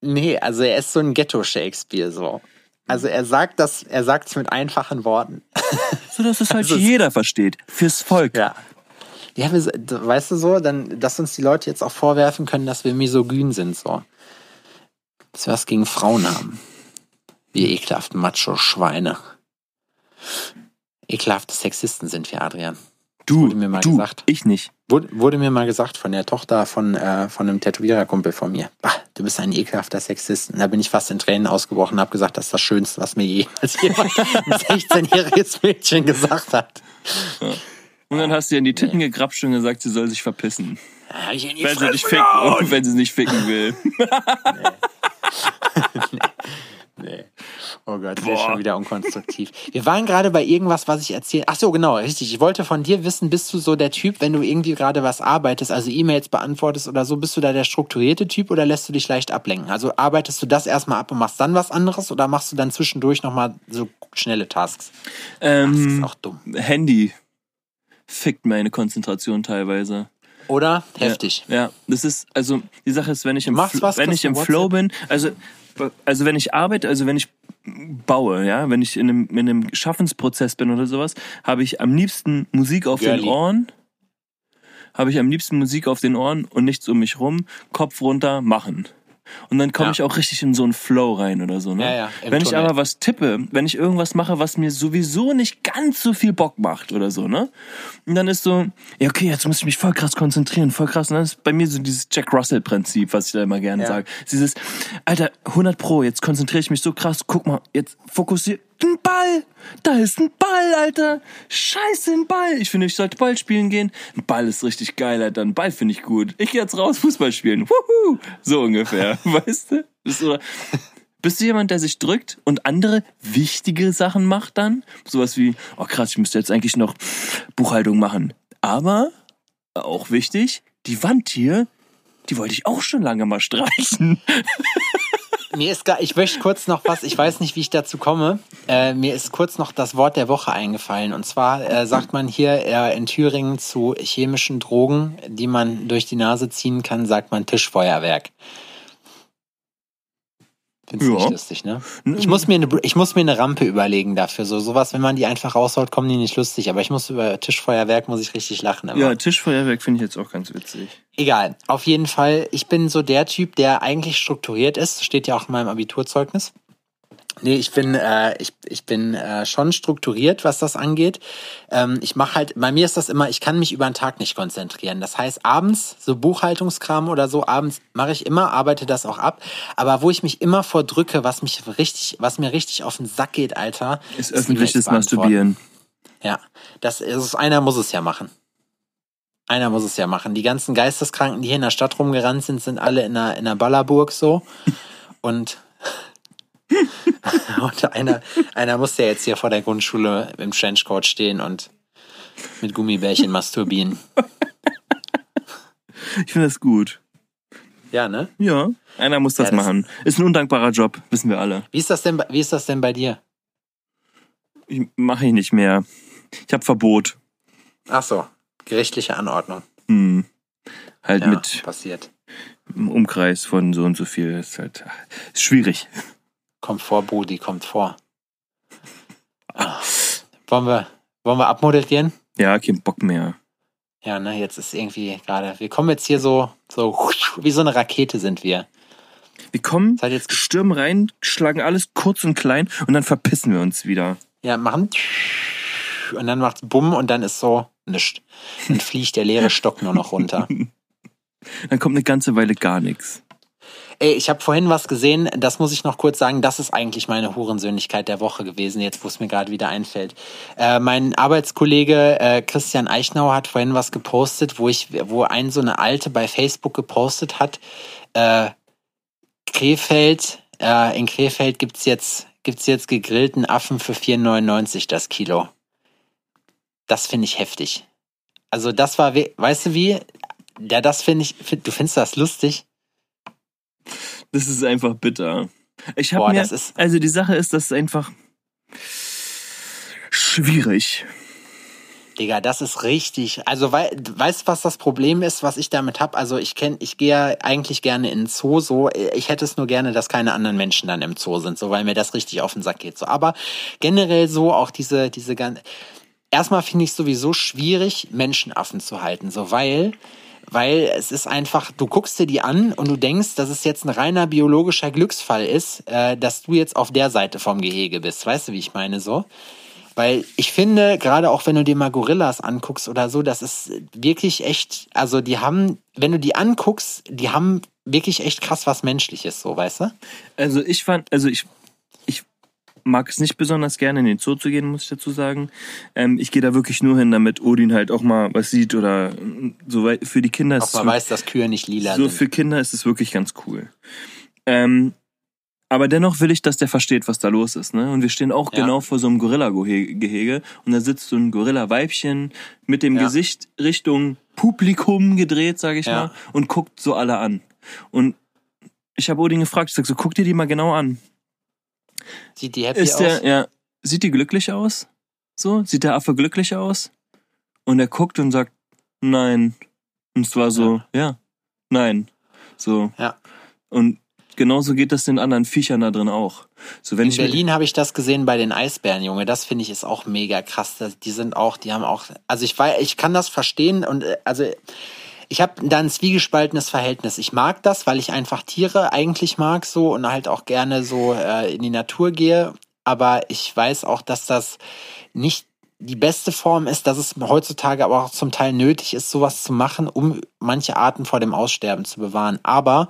nee, also er ist so ein Ghetto-Shakespeare so. Also er sagt das, er sagt es mit einfachen Worten. So dass es halt Also jeder versteht. Fürs Volk. Ja. Ja, weißt du so, dann, dass uns die Leute jetzt auch vorwerfen können, dass wir misogyn sind, so. Dass wir was gegen Frauen haben. Wir ekelhaften Macho-Schweine. Ekelhafte Sexisten sind wir, Adrian. Du, wurde mir mal du, gesagt. ich nicht. Wurde, wurde mir mal gesagt von der Tochter von, äh, von einem Tätowiererkumpel von mir. Bah, du bist ein ekelhafter Sexist. Und da bin ich fast in Tränen ausgebrochen und habe gesagt, das ist das Schönste, was mir jemals jemand, ein 16-jähriges Mädchen gesagt hat. Ja. Und dann hast du ihr in die Titten nee. gegrapscht und gesagt, sie soll sich verpissen. Ja, ich in die wenn, sie nicht ficken, wenn sie nicht ficken will. nee. nee. Oh Gott, das ist schon wieder unkonstruktiv. Wir waren gerade bei irgendwas, was ich erzähle. Ach so, genau, richtig. Ich wollte von dir wissen, bist du so der Typ, wenn du irgendwie gerade was arbeitest, also E-Mails beantwortest oder so, bist du da der strukturierte Typ oder lässt du dich leicht ablenken? Also arbeitest du das erstmal ab und machst dann was anderes oder machst du dann zwischendurch nochmal so schnelle Tasks? Ähm, das ist auch dumm. Handy fickt meine Konzentration teilweise. Oder? Heftig. Ja, ja, das ist, also die Sache ist, wenn ich im, was, wenn ich im Flow bin, also, also wenn ich arbeite, also wenn ich baue, ja, wenn ich in einem, in einem Schaffensprozess bin oder sowas, habe ich am liebsten Musik auf Girlie. den Ohren, habe ich am liebsten Musik auf den Ohren und nichts um mich rum, Kopf runter, machen. Und dann komme ja. ich auch richtig in so einen Flow rein oder so. Ne? Ja, ja, wenn ich aber was tippe, wenn ich irgendwas mache, was mir sowieso nicht ganz so viel Bock macht oder so, ne? Und dann ist so, ja, okay, jetzt muss ich mich voll krass konzentrieren, voll krass. Und dann ist bei mir so dieses Jack Russell-Prinzip, was ich da immer gerne sage. Dieses, Alter, 100 Pro, jetzt konzentriere ich mich so krass, guck mal, jetzt fokussiere ein Ball. Da ist ein Ball, Alter. Scheiße, ein Ball. Ich finde, ich sollte Ball spielen gehen. Ein Ball ist richtig geil, Alter. Ein Ball finde ich gut. Ich gehe jetzt raus Fußball spielen. Wuhu. So ungefähr. weißt du? Bist du, bist du jemand, der sich drückt und andere wichtige Sachen macht dann? Sowas wie, oh krass, ich müsste jetzt eigentlich noch Buchhaltung machen. Aber, auch wichtig, die Wand hier, die wollte ich auch schon lange mal streichen. Mir ist gar, ich möchte kurz noch was, ich weiß nicht, wie ich dazu komme. Äh, mir ist kurz noch das Wort der Woche eingefallen. Und zwar äh, sagt man hier äh, in Thüringen zu chemischen Drogen, die man durch die Nase ziehen kann, sagt man Tischfeuerwerk. Findest ja. nicht lustig, ne? Ich muss, mir eine, ich muss mir eine Rampe überlegen dafür. So sowas, wenn man die einfach raushaut, kommen die nicht lustig. Aber ich muss über Tischfeuerwerk, muss ich richtig lachen. Immer. Ja, Tischfeuerwerk finde ich jetzt auch ganz witzig. Egal. Auf jeden Fall, ich bin so der Typ, der eigentlich strukturiert ist. Steht ja auch in meinem Abiturzeugnis. Nee, ich bin, äh, ich, ich bin äh, schon strukturiert, was das angeht. Ähm, ich mache halt, bei mir ist das immer, ich kann mich über den Tag nicht konzentrieren. Das heißt, abends, so Buchhaltungskram oder so, abends mache ich immer, arbeite das auch ab. Aber wo ich mich immer vordrücke, was mich richtig, was mir richtig auf den Sack geht, Alter, ist, ist öffentliches Masturbieren. Ja, das ist, einer muss es ja machen. Einer muss es ja machen. Die ganzen Geisteskranken, die hier in der Stadt rumgerannt sind, sind alle in der, in der Ballerburg so. Und und einer, einer muss ja jetzt hier vor der Grundschule im Trenchcoat stehen und mit Gummibärchen masturbieren. Ich finde das gut. Ja, ne? Ja, einer muss das, ja, das machen. Ist ein undankbarer Job, wissen wir alle. Wie ist das denn, wie ist das denn bei dir? Ich mache ich nicht mehr. Ich habe Verbot. Ach so, gerichtliche Anordnung. Hm. Halt ja, mit passiert. Im Umkreis von so und so viel ist halt ist schwierig. Kommt vor, Brudi, kommt vor. Ah. Wollen wir, wollen wir abmoderieren? Ja, kein Bock mehr. Ja, ne, jetzt ist irgendwie gerade, wir kommen jetzt hier so, so, wie so eine Rakete sind wir. Wir kommen, jetzt stürmen rein, schlagen alles kurz und klein und dann verpissen wir uns wieder. Ja, machen und dann macht's bumm und dann ist so nichts. Dann fliegt der leere Stock nur noch runter. dann kommt eine ganze Weile gar nichts. Ey, ich habe vorhin was gesehen, das muss ich noch kurz sagen, das ist eigentlich meine Hurensöhnlichkeit der Woche gewesen, jetzt wo es mir gerade wieder einfällt. Äh, mein Arbeitskollege äh, Christian Eichnauer hat vorhin was gepostet, wo ich, wo ein so eine Alte bei Facebook gepostet hat, äh, Krefeld, äh, in Krefeld gibt's jetzt, gibt's jetzt gegrillten Affen für 4,99 das Kilo. Das finde ich heftig. Also das war, weißt du wie? Ja, das finde ich, du findest das lustig? Das ist einfach bitter. Ich habe mir, also die Sache ist, das ist einfach schwierig. Digga, das ist richtig. Also, wei weißt du, was das Problem ist, was ich damit hab? Also, ich kenn, ich gehe eigentlich gerne in den Zoo, so. Ich hätte es nur gerne, dass keine anderen Menschen dann im Zoo sind, so, weil mir das richtig auf den Sack geht, so. Aber generell so auch diese, diese ganze, erstmal finde ich sowieso schwierig, Menschenaffen zu halten, so weil weil es ist einfach, du guckst dir die an und du denkst, dass es jetzt ein reiner biologischer Glücksfall ist, äh, dass du jetzt auf der Seite vom Gehege bist. Weißt du, wie ich meine so? Weil ich finde, gerade auch wenn du dir mal Gorillas anguckst oder so, das ist wirklich echt, also die haben, wenn du die anguckst, die haben wirklich echt krass was Menschliches, so, weißt du? Also ich fand, also ich, ich mag es nicht besonders gerne in den Zoo zu gehen, muss ich dazu sagen. Ähm, ich gehe da wirklich nur hin, damit Odin halt auch mal was sieht oder so weit für die Kinder. Auch man weiß, dass Kühe nicht lila so sind. So für Kinder ist es wirklich ganz cool. Ähm, aber dennoch will ich, dass der versteht, was da los ist. Ne? Und wir stehen auch ja. genau vor so einem Gorilla-Gehege. Und da sitzt so ein Gorilla-Weibchen mit dem ja. Gesicht Richtung Publikum gedreht, sage ich ja. mal, und guckt so alle an. Und ich habe Odin gefragt, ich sag so, guck dir die mal genau an. Sieht die happy ist der, aus? Ja, sieht die glücklich aus? So, sieht der Affe glücklich aus? Und er guckt und sagt, nein. Und es war so, ja, ja nein. So. Ja. Und genauso geht das den anderen Viechern da drin auch. So, wenn In ich Berlin habe ich das gesehen bei den Eisbären, Junge. Das finde ich ist auch mega krass. Die sind auch, die haben auch, also ich weiß, ich kann das verstehen und äh, also ich habe da ein zwiegespaltenes Verhältnis. Ich mag das, weil ich einfach Tiere eigentlich mag so und halt auch gerne so äh, in die Natur gehe. Aber ich weiß auch, dass das nicht die beste Form ist, dass es heutzutage aber auch zum Teil nötig ist, sowas zu machen, um manche Arten vor dem Aussterben zu bewahren. Aber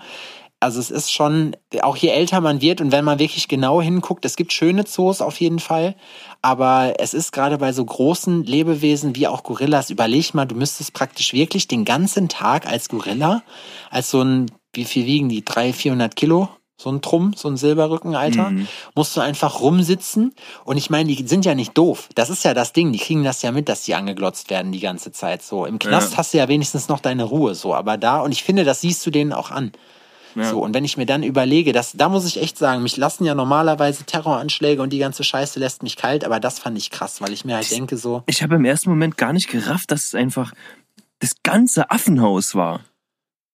also es ist schon, auch je älter man wird und wenn man wirklich genau hinguckt, es gibt schöne Zoos auf jeden Fall, aber es ist gerade bei so großen Lebewesen wie auch Gorillas, überleg mal, du müsstest praktisch wirklich den ganzen Tag als Gorilla, als so ein, wie viel wiegen die, 300, 400 Kilo? So ein Trumm, so ein Silberrücken, Alter, mhm. musst du einfach rumsitzen. Und ich meine, die sind ja nicht doof. Das ist ja das Ding. Die kriegen das ja mit, dass die angeglotzt werden die ganze Zeit. So im Knast ja. hast du ja wenigstens noch deine Ruhe. So, aber da und ich finde, das siehst du denen auch an. Ja. So, und wenn ich mir dann überlege, dass, da muss ich echt sagen, mich lassen ja normalerweise Terroranschläge und die ganze Scheiße lässt mich kalt, aber das fand ich krass, weil ich mir halt ich, denke so. Ich habe im ersten Moment gar nicht gerafft, dass es einfach das ganze Affenhaus war.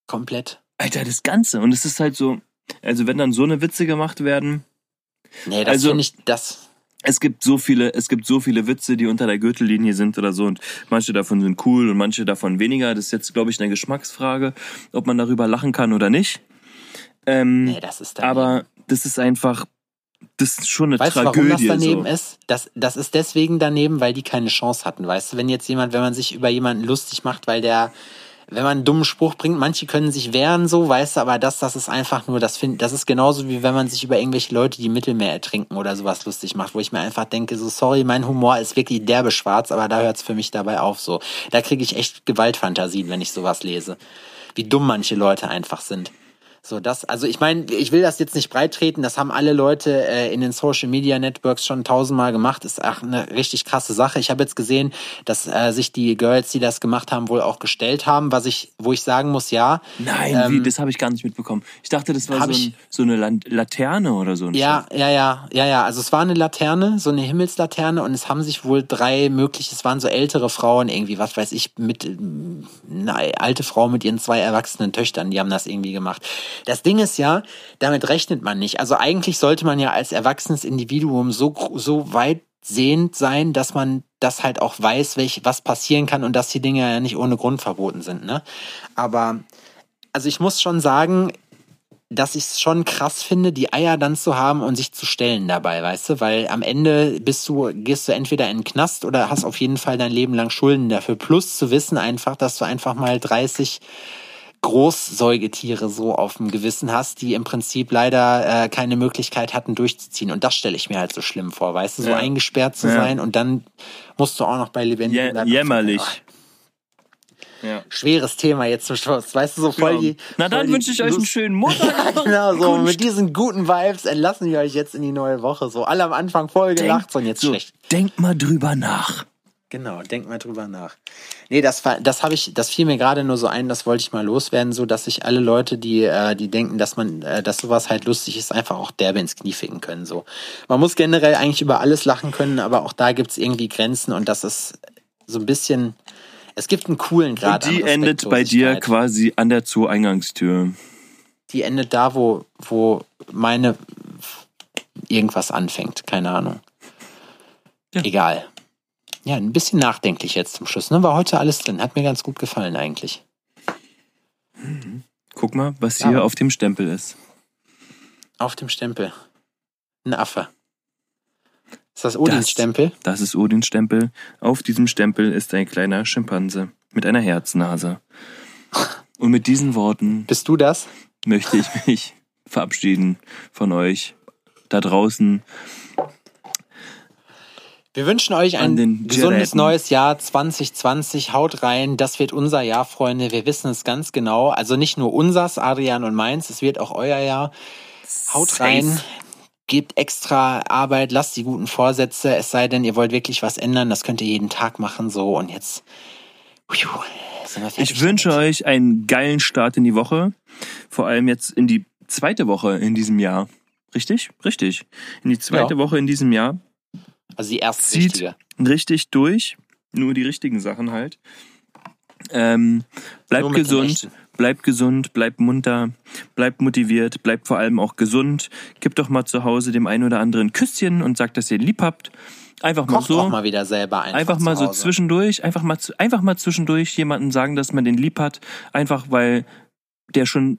Komplett. Alter, das Ganze. Und es ist halt so, also wenn dann so eine Witze gemacht werden. Nee, das also, finde ich, das. Es gibt so viele, es gibt so viele Witze, die unter der Gürtellinie sind oder so und manche davon sind cool und manche davon weniger. Das ist jetzt, glaube ich, eine Geschmacksfrage, ob man darüber lachen kann oder nicht. Ähm, nee, das ist aber das ist einfach, das ist schon eine weißt Tragödie. Weißt du, warum das daneben so. ist? Das, das ist deswegen daneben, weil die keine Chance hatten. Weißt du, wenn jetzt jemand, wenn man sich über jemanden lustig macht, weil der, wenn man einen dummen Spruch bringt, manche können sich wehren, so, weißt du, aber das, das ist einfach nur, das finde, das ist genauso wie wenn man sich über irgendwelche Leute, die Mittelmeer ertrinken oder sowas lustig macht, wo ich mir einfach denke, so, sorry, mein Humor ist wirklich derbe schwarz, aber da hört's für mich dabei auf, so. Da kriege ich echt Gewaltfantasien, wenn ich sowas lese. Wie dumm manche Leute einfach sind. So, das, also ich meine, ich will das jetzt nicht breit treten, das haben alle Leute äh, in den Social Media Networks schon tausendmal gemacht, ist auch eine richtig krasse Sache. Ich habe jetzt gesehen, dass äh, sich die Girls, die das gemacht haben, wohl auch gestellt haben, was ich, wo ich sagen muss, ja. Nein, ähm, wie, das habe ich gar nicht mitbekommen. Ich dachte, das war so, ein, so, eine Laterne oder so. Ja, ja, ja, ja, ja. Also es war eine Laterne, so eine Himmelslaterne und es haben sich wohl drei möglich, es waren so ältere Frauen irgendwie, was weiß ich, mit eine alte Frau mit ihren zwei erwachsenen Töchtern, die haben das irgendwie gemacht. Das Ding ist ja, damit rechnet man nicht. Also eigentlich sollte man ja als erwachsenes Individuum so, so weit sehend sein, dass man das halt auch weiß, welch, was passieren kann und dass die Dinge ja nicht ohne Grund verboten sind. Ne? Aber also ich muss schon sagen, dass ich es schon krass finde, die Eier dann zu haben und sich zu stellen dabei, weißt du, weil am Ende bist du, gehst du entweder in den Knast oder hast auf jeden Fall dein Leben lang Schulden dafür. Plus zu wissen einfach, dass du einfach mal 30 Großsäugetiere so auf dem Gewissen hast, die im Prinzip leider äh, keine Möglichkeit hatten durchzuziehen. Und das stelle ich mir halt so schlimm vor, weißt du, so ja. eingesperrt zu ja. sein und dann musst du auch noch bei lebendigen bleiben. Jämmerlich. Ja. Schweres Thema jetzt zum Schluss. Weißt du, so voll die. Na dann wünsche ich euch einen schönen Montag. ja, genau, so Kunst. mit diesen guten Vibes entlassen wir euch jetzt in die neue Woche. So alle am Anfang voll gelacht und jetzt so, schlecht. Denkt mal drüber nach. Genau, denk mal drüber nach. Nee, das das habe ich, das fiel mir gerade nur so ein, das wollte ich mal loswerden, so dass sich alle Leute, die äh, die denken, dass man äh, dass sowas halt lustig ist, einfach auch derbe ins Knie ficken können so. Man muss generell eigentlich über alles lachen können, aber auch da gibt's irgendwie Grenzen und das ist so ein bisschen es gibt einen coolen Grad und die endet bei dir quasi an der Zoo-Eingangstür. Die endet da, wo wo meine irgendwas anfängt, keine Ahnung. Ja. Egal. Ja, ein bisschen nachdenklich jetzt zum Schluss. Ne? War heute alles drin. Hat mir ganz gut gefallen eigentlich. Guck mal, was Ja. hier auf dem Stempel ist. Auf dem Stempel. Ein Affe. Ist das Odins Stempel? Das ist Odins Stempel. Auf diesem Stempel ist ein kleiner Schimpanse mit einer Herznase. Und mit diesen Worten Bist du das? möchte ich mich verabschieden von euch da draußen. Wir wünschen euch ein gesundes neues Jahr 2020. Haut rein. Das wird unser Jahr, Freunde. Wir wissen es ganz genau. Also nicht nur unsers, Adrian und meins. Es wird auch euer Jahr. Haut rein. Gebt extra Arbeit. Lasst die guten Vorsätze. Es sei denn, ihr wollt wirklich was ändern. Das könnt ihr jeden Tag machen. So. Und jetzt. Ich wünsche euch einen geilen Start in die Woche. Vor allem jetzt in die zweite Woche in diesem Jahr. Richtig? Richtig. In die zweite Ja. Woche in diesem Jahr. Also die erste Zieht richtige. richtig durch. Nur die richtigen Sachen halt. Ähm, bleibt gesund, bleibt gesund, bleibt munter, bleibt motiviert, bleibt vor allem auch gesund. Gebt doch mal zu Hause dem einen oder anderen ein Küsschen und sagt, dass ihr ihn lieb habt. Einfach mal Kocht so. auch mal wieder selber einfach. Einfach mal so zwischendurch, einfach mal, einfach mal zwischendurch jemanden sagen, dass man den lieb hat, einfach weil der schon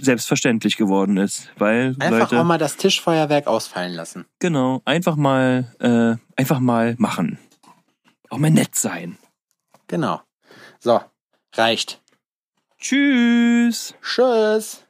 selbstverständlich geworden ist. Weil, Einfach Leute, auch mal das Tischfeuerwerk ausfallen lassen. genau, einfach mal, äh, einfach mal machen. Auch mal nett sein. Genau. So. Reicht. Tschüss. Tschüss.